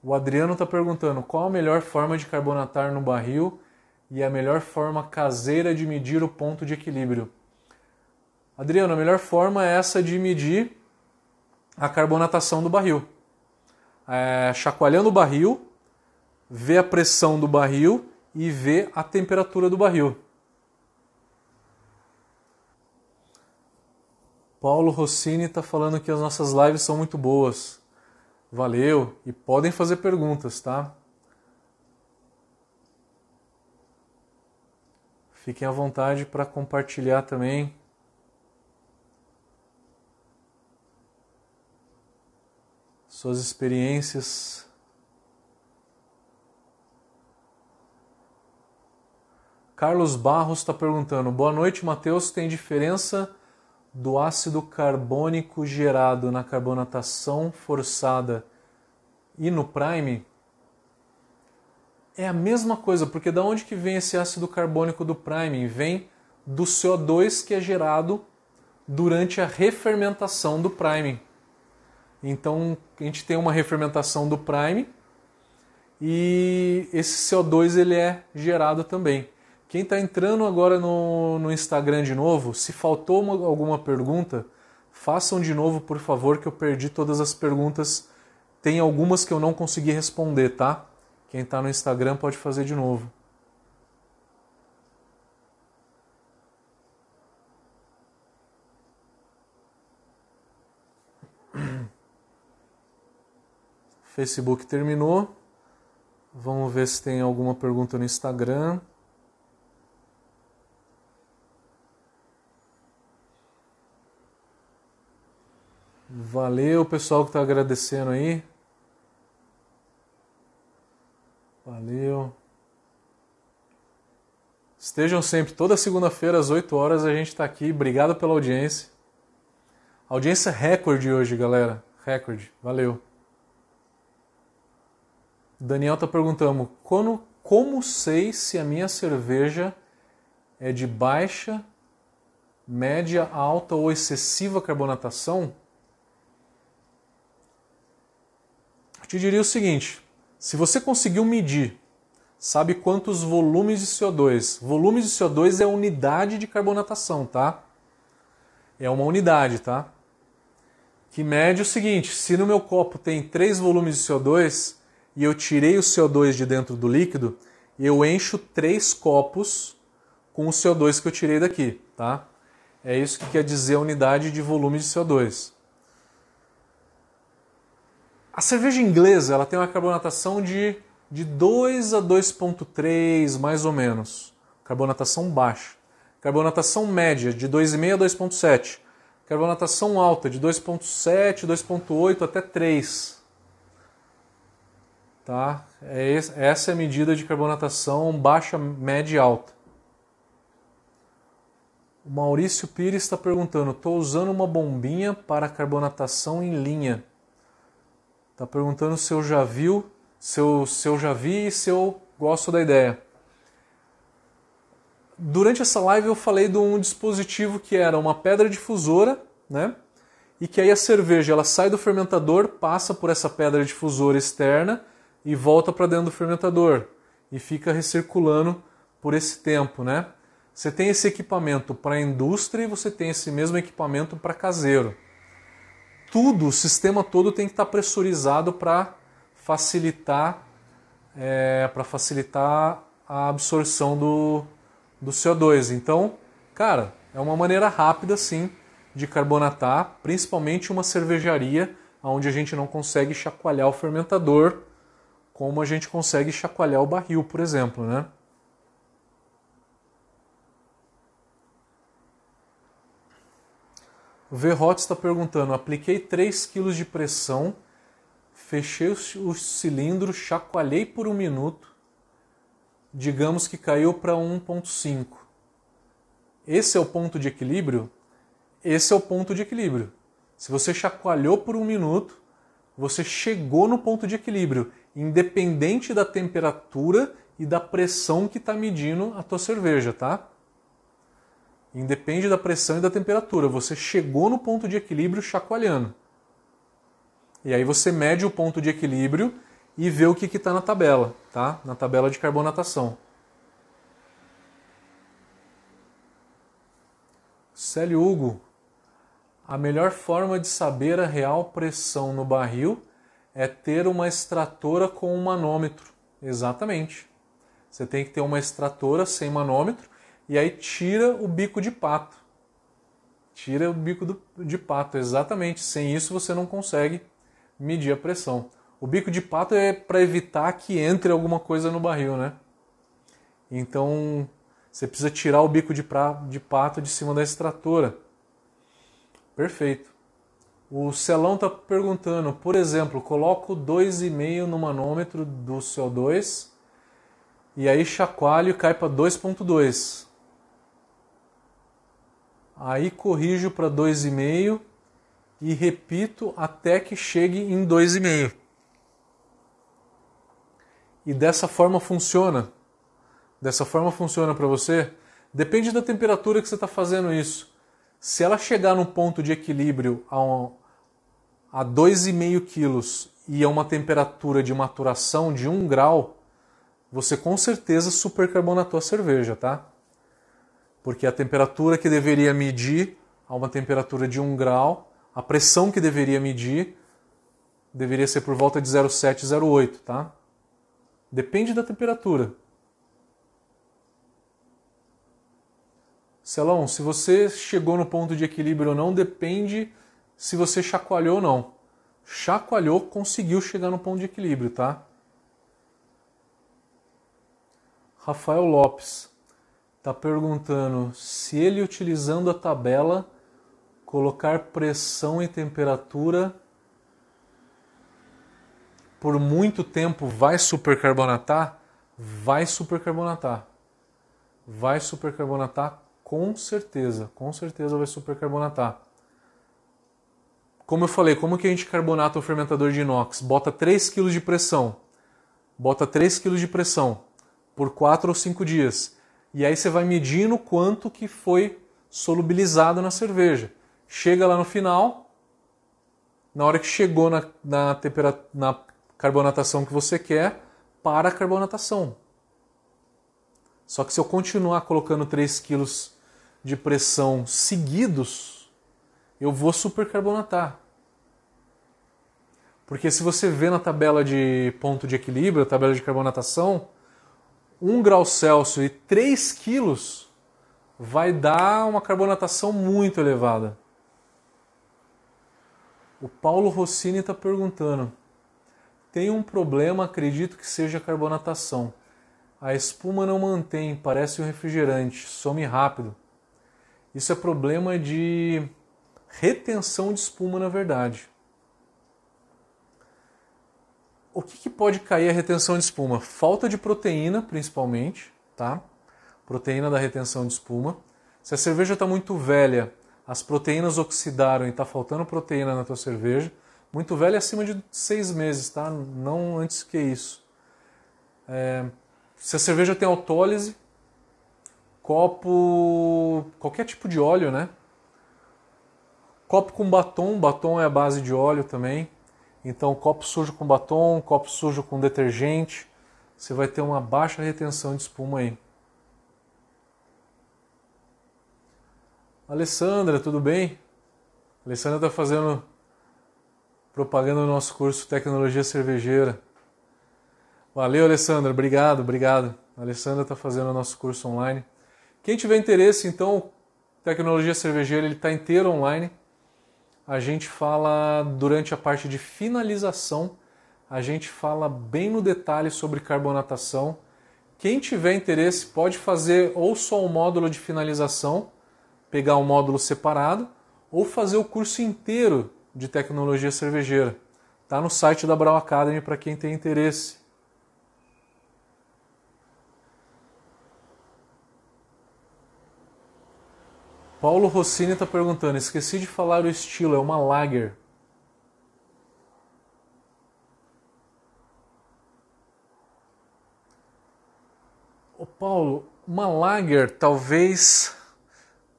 O Adriano está perguntando qual a melhor forma de carbonatar no barril e a melhor forma caseira de medir o ponto de equilíbrio. Adriano, a melhor forma é essa de medir a carbonatação do barril. É, chacoalhando o barril, ver a pressão do barril e ver a temperatura do barril. Paulo Rossini está falando que as nossas lives são muito boas. Valeu e podem fazer perguntas, tá? Fiquem à vontade para compartilhar também Suas experiências. Carlos Barros está perguntando: Boa noite, Matheus. Tem diferença do ácido carbônico gerado na carbonatação forçada e no prime? É a mesma coisa, porque da onde que vem esse ácido carbônico do prime? Vem do CO2 que é gerado durante a refermentação do prime. Então a gente tem uma refermentação do prime e esse CO2 ele é gerado também. Quem está entrando agora no, no Instagram de novo, se faltou uma, alguma pergunta, façam de novo, por favor, que eu perdi todas as perguntas. Tem algumas que eu não consegui responder, tá? Quem está no Instagram pode fazer de novo. Facebook terminou. Vamos ver se tem alguma pergunta no Instagram. Valeu, pessoal que está agradecendo aí. Valeu. Estejam sempre, toda segunda-feira às 8 horas a gente está aqui. Obrigado pela audiência. Audiência recorde hoje, galera. Recorde. Valeu. Daniel está perguntando: como, como sei se a minha cerveja é de baixa, média, alta ou excessiva carbonatação? Eu te diria o seguinte: se você conseguiu medir, sabe quantos volumes de CO2? Volumes de CO2 é unidade de carbonatação, tá? É uma unidade, tá? Que mede o seguinte: se no meu copo tem 3 volumes de CO2 e eu tirei o CO2 de dentro do líquido, eu encho 3 copos com o CO2 que eu tirei daqui, tá? É isso que quer dizer a unidade de volume de CO2. A cerveja inglesa ela tem uma carbonatação de, de 2 a 2,3 mais ou menos. Carbonatação baixa. Carbonatação média de 2,5 a 2,7. Carbonatação alta de 2,7, 2,8 até 3. Tá? É essa é a medida de carbonatação baixa, média e alta. O Maurício Pires está perguntando: estou usando uma bombinha para carbonatação em linha. Está perguntando se eu já viu, se eu, se eu já vi e se eu gosto da ideia. Durante essa live eu falei de um dispositivo que era uma pedra difusora, né? E que aí a cerveja ela sai do fermentador, passa por essa pedra difusora externa e volta para dentro do fermentador e fica recirculando por esse tempo, né? Você tem esse equipamento para indústria e você tem esse mesmo equipamento para caseiro tudo, o sistema todo tem que estar pressurizado para facilitar é, para facilitar a absorção do, do CO2. Então, cara, é uma maneira rápida sim de carbonatar, principalmente uma cervejaria onde a gente não consegue chacoalhar o fermentador como a gente consegue chacoalhar o barril, por exemplo, né? O Verhot está perguntando: apliquei 3 kg de pressão, fechei o cilindro, chacoalhei por um minuto, digamos que caiu para 1,5. Esse é o ponto de equilíbrio? Esse é o ponto de equilíbrio. Se você chacoalhou por um minuto, você chegou no ponto de equilíbrio, independente da temperatura e da pressão que está medindo a tua cerveja, tá? Independe da pressão e da temperatura. Você chegou no ponto de equilíbrio chacoalhando. E aí você mede o ponto de equilíbrio e vê o que está na tabela, tá? Na tabela de carbonatação. Célio Hugo, a melhor forma de saber a real pressão no barril é ter uma extratora com um manômetro. Exatamente. Você tem que ter uma extratora sem manômetro e aí tira o bico de pato. Tira o bico do, de pato, exatamente. Sem isso você não consegue medir a pressão. O bico de pato é para evitar que entre alguma coisa no barril, né? Então, Você precisa tirar o bico de, pra, de pato de cima da extratora. Perfeito. O Celão está perguntando, por exemplo, coloco 2,5 no manômetro do CO2 e aí chacoalho e cai para 2,2. Aí corrijo para 2,5 e repito até que chegue em 2,5. E dessa forma funciona. Dessa forma funciona para você? Depende da temperatura que você está fazendo isso. Se ela chegar no ponto de equilíbrio a, um, a 2,5 quilos e a uma temperatura de maturação de 1 grau, você com certeza supercarbonatou a cerveja, tá? Porque a temperatura que deveria medir a uma temperatura de 1 grau, a pressão que deveria medir deveria ser por volta de 0,7, 0,8, tá? Depende da temperatura. Celão, se você chegou no ponto de equilíbrio ou não, depende se você chacoalhou ou não. Chacoalhou, conseguiu chegar no ponto de equilíbrio, tá? Rafael Lopes está perguntando se ele utilizando a tabela colocar pressão e temperatura por muito tempo vai supercarbonatar? Vai supercarbonatar. Vai supercarbonatar com certeza, com certeza vai supercarbonatar. Como eu falei, como que a gente carbonata o fermentador de inox? Bota 3 kg de pressão. Bota 3 kg de pressão por 4 ou 5 dias. E aí você vai medindo quanto que foi solubilizado na cerveja. Chega lá no final, na hora que chegou na, na, na carbonatação que você quer, para a carbonatação. Só que se eu continuar colocando 3 quilos de pressão seguidos, eu vou supercarbonatar. Porque se você vê na tabela de ponto de equilíbrio, a tabela de carbonatação, 1 grau Celsius e 3 quilos vai dar uma carbonatação muito elevada. O Paulo Rossini está perguntando: tem um problema, acredito que seja a carbonatação. A espuma não mantém, parece um refrigerante, some rápido. Isso é problema de retenção de espuma, na verdade. O que, que, pode cair a retenção de espuma? Falta de proteína, principalmente, tá? Proteína da retenção de espuma. Se a cerveja está muito velha, as proteínas oxidaram e está faltando proteína na tua cerveja. Muito velha acima de seis meses, tá? Não antes que isso. É... se a cerveja tem autólise, copo, qualquer tipo de óleo, né? Copo com batom, batom é a base de óleo também. Então, copo sujo com batom, copo sujo com detergente, você vai ter uma baixa retenção de espuma aí. Alessandra, tudo bem? Alessandra está fazendo propaganda no nosso curso Tecnologia Cervejeira. Valeu, Alessandra, obrigado, obrigado. A Alessandra está fazendo o nosso curso online. Quem tiver interesse, então, tecnologia cervejeira, ele está inteiro online. A gente fala durante a parte de finalização, a gente fala bem no detalhe sobre carbonatação. Quem tiver interesse pode fazer ou só o módulo de finalização, pegar um módulo separado, ou fazer o curso inteiro de tecnologia cervejeira. Está no site da Brau Academy para quem tem interesse. Paulo Rossini está perguntando: esqueci de falar o estilo, é uma lager. Ô Paulo, uma lager talvez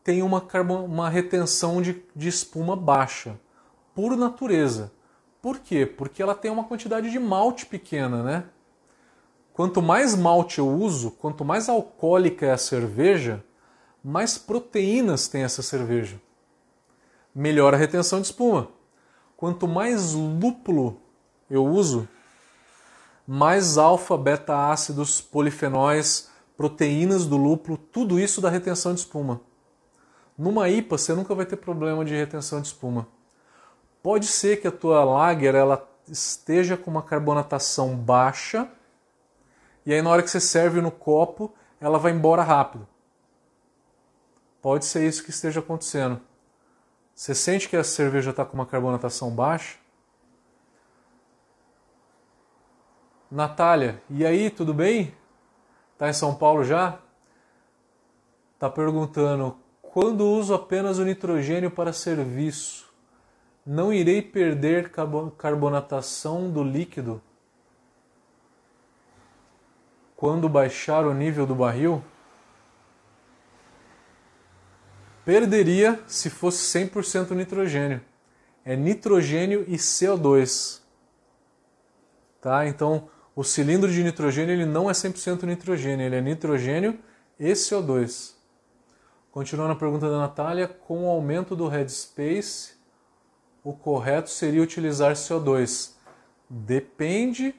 tenha uma, uma retenção de, de espuma baixa, por natureza. Por quê? Porque ela tem uma quantidade de malte pequena, né? Quanto mais malte eu uso, quanto mais alcoólica é a cerveja, mais proteínas tem essa cerveja. Melhora a retenção de espuma. Quanto mais lúpulo eu uso, mais alfa, beta ácidos, polifenóis, proteínas do lúpulo, tudo isso dá retenção de espuma. Numa IPA você nunca vai ter problema de retenção de espuma. Pode ser que a tua lager ela esteja com uma carbonatação baixa e aí na hora que você serve no copo ela vai embora rápido. Pode ser isso que esteja acontecendo. Você sente que a cerveja está com uma carbonatação baixa? Natália, e aí, tudo bem? Tá em São Paulo já? Tá perguntando: quando uso apenas o nitrogênio para serviço, não irei perder carbonatação do líquido? Quando baixar o nível do barril? Perderia se fosse 100% nitrogênio. É nitrogênio e CO2. Tá? Então, o cilindro de nitrogênio ele não é 100% nitrogênio, ele é nitrogênio e CO2. Continuando a pergunta da Natália, com o aumento do headspace, o correto seria utilizar CO2. Depende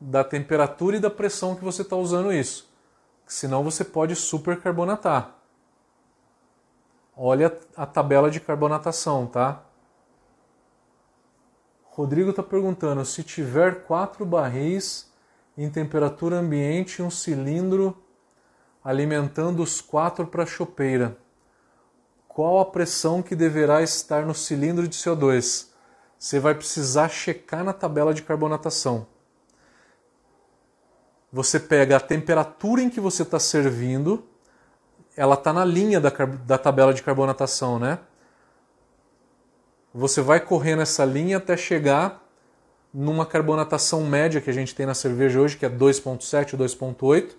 da temperatura e da pressão que você está usando isso. Senão você pode supercarbonatar. Olha a tabela de carbonatação, tá? Rodrigo está perguntando se tiver quatro barris em temperatura ambiente um cilindro alimentando os quatro para a chopeira. Qual a pressão que deverá estar no cilindro de CO2? Você vai precisar checar na tabela de carbonatação. Você pega a temperatura em que você está servindo, ela está na linha da, da tabela de carbonatação, né? Você vai correr nessa linha até chegar numa carbonatação média que a gente tem na cerveja hoje, que é 2.7 ou 2.8.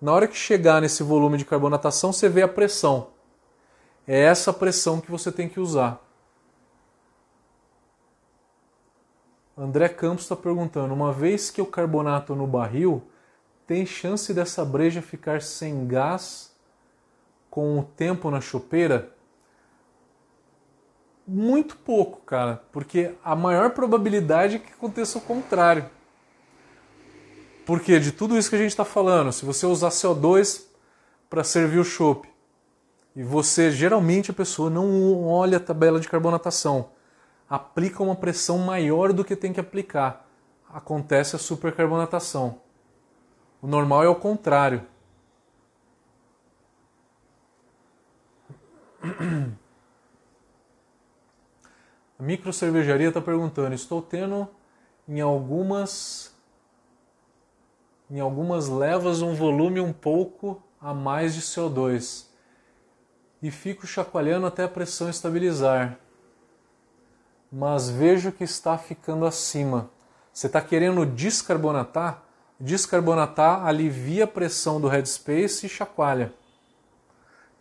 Na hora que chegar nesse volume de carbonatação, você vê a pressão. É essa pressão que você tem que usar. André Campos está perguntando: uma vez que eu carbonato no barril, tem chance dessa breja ficar sem gás com o tempo na chopeira? Muito pouco, cara, porque a maior probabilidade é que aconteça o contrário. Porque de tudo isso que a gente está falando, se você usar CO2 para servir o chopp e você geralmente a pessoa não olha a tabela de carbonatação, aplica uma pressão maior do que tem que aplicar, acontece a supercarbonatação. O normal é o contrário. A micro cervejaria está perguntando: estou tendo em algumas em algumas levas um volume um pouco a mais de CO2 e fico chacoalhando até a pressão estabilizar. Mas vejo que está ficando acima. Você está querendo descarbonatar? Descarbonatar alivia a pressão do headspace e chacoalha.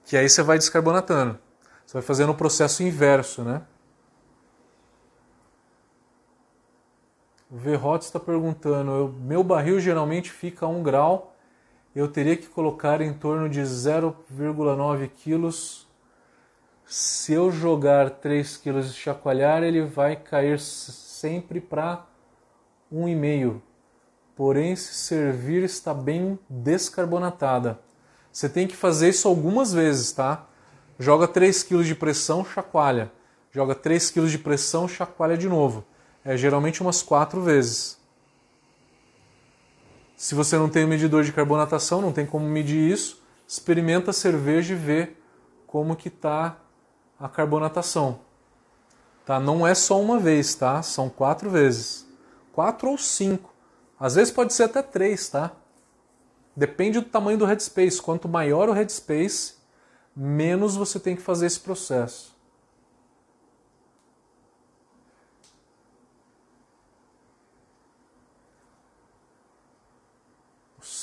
Que aí você vai descarbonatando. Você vai fazendo o processo inverso, né? O Verrot está perguntando: eu, meu barril geralmente fica a 1 grau, eu teria que colocar em torno de 0,9 quilos. Se eu jogar 3 quilos e chacoalhar, ele vai cair sempre para 1,5. Porém, se servir, está bem descarbonatada. Você tem que fazer isso algumas vezes, tá? Joga 3 kg de pressão, chacoalha. Joga 3 kg de pressão, chacoalha de novo é geralmente umas quatro vezes. Se você não tem um medidor de carbonatação, não tem como medir isso, experimenta a cerveja e vê como que está a carbonatação. Tá? Não é só uma vez, tá? São quatro vezes. Quatro ou cinco. Às vezes pode ser até três, tá? Depende do tamanho do headspace. Quanto maior o headspace, menos você tem que fazer esse processo.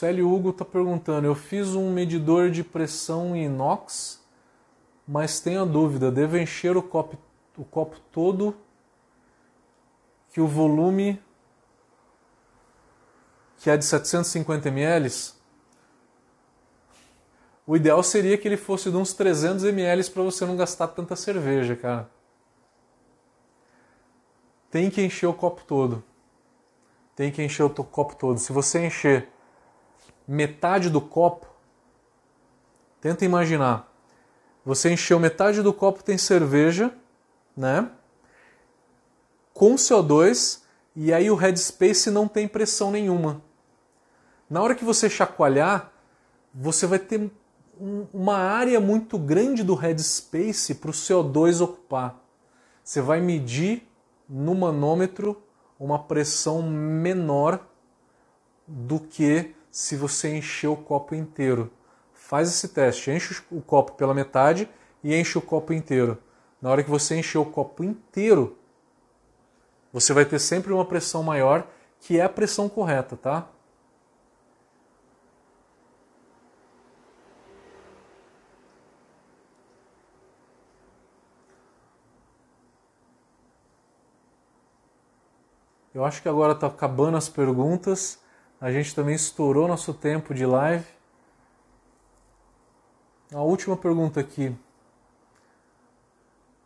Célio Hugo está perguntando: eu fiz um medidor de pressão inox, mas tenho a dúvida: devo encher o copo, o copo todo que o volume que é de 750 ml? O ideal seria que ele fosse de uns 300 ml para você não gastar tanta cerveja, cara. Tem que encher o copo todo. Tem que encher o copo todo. Se você encher metade do copo, tenta imaginar. Você encheu metade do copo, tem cerveja, né? Com CO2, e aí o headspace não tem pressão nenhuma. Na hora que você chacoalhar, você vai ter uma área muito grande do headspace para o CO2 ocupar. Você vai medir no manômetro uma pressão menor do que se você encher o copo inteiro. Faz esse teste, enche o copo pela metade e enche o copo inteiro. Na hora que você encher o copo inteiro, você vai ter sempre uma pressão maior, que é a pressão correta, tá? Eu acho que agora está acabando as perguntas. A gente também estourou nosso tempo de live. A última pergunta aqui.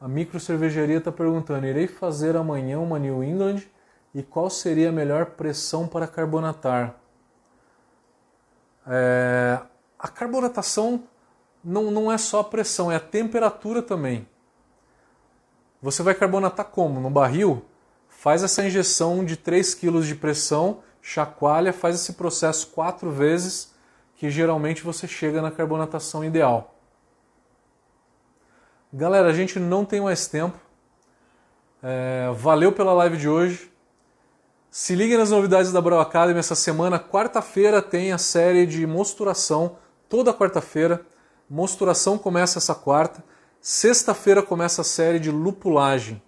A micro cervejaria está perguntando: irei fazer amanhã uma New England e qual seria a melhor pressão para carbonatar? É, a carbonatação não, não é só a pressão, é a temperatura também. Você vai carbonatar como? No barril? Faz essa injeção de 3 kg de pressão, chacoalha, faz esse processo quatro vezes, que geralmente você chega na carbonatação ideal. Galera, a gente não tem mais tempo. É, valeu pela live de hoje. Se liguem nas novidades da Brau Academy essa semana. Quarta-feira tem a série de mosturação, toda quarta-feira. Mosturação começa essa quarta. Sexta-feira começa a série de lupulagem.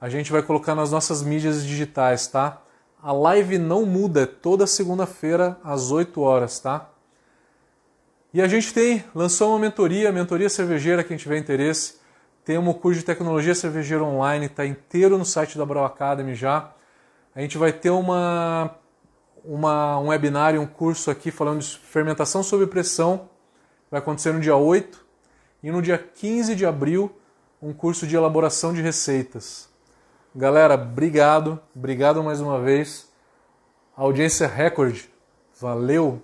A gente vai colocar nas nossas mídias digitais, tá? A live não muda, é toda segunda-feira às 8 horas, tá? E a gente tem, lançou uma mentoria, mentoria cervejeira, quem tiver interesse. Tem um curso de tecnologia cervejeira online, está inteiro no site da Brau Academy já. A gente vai ter uma, uma, um webinário, um curso aqui falando de fermentação sob pressão. Vai acontecer no dia 8. E no dia 15 de abril, um curso de elaboração de receitas. Galera, obrigado. Obrigado mais uma vez. Audiência recorde. Valeu!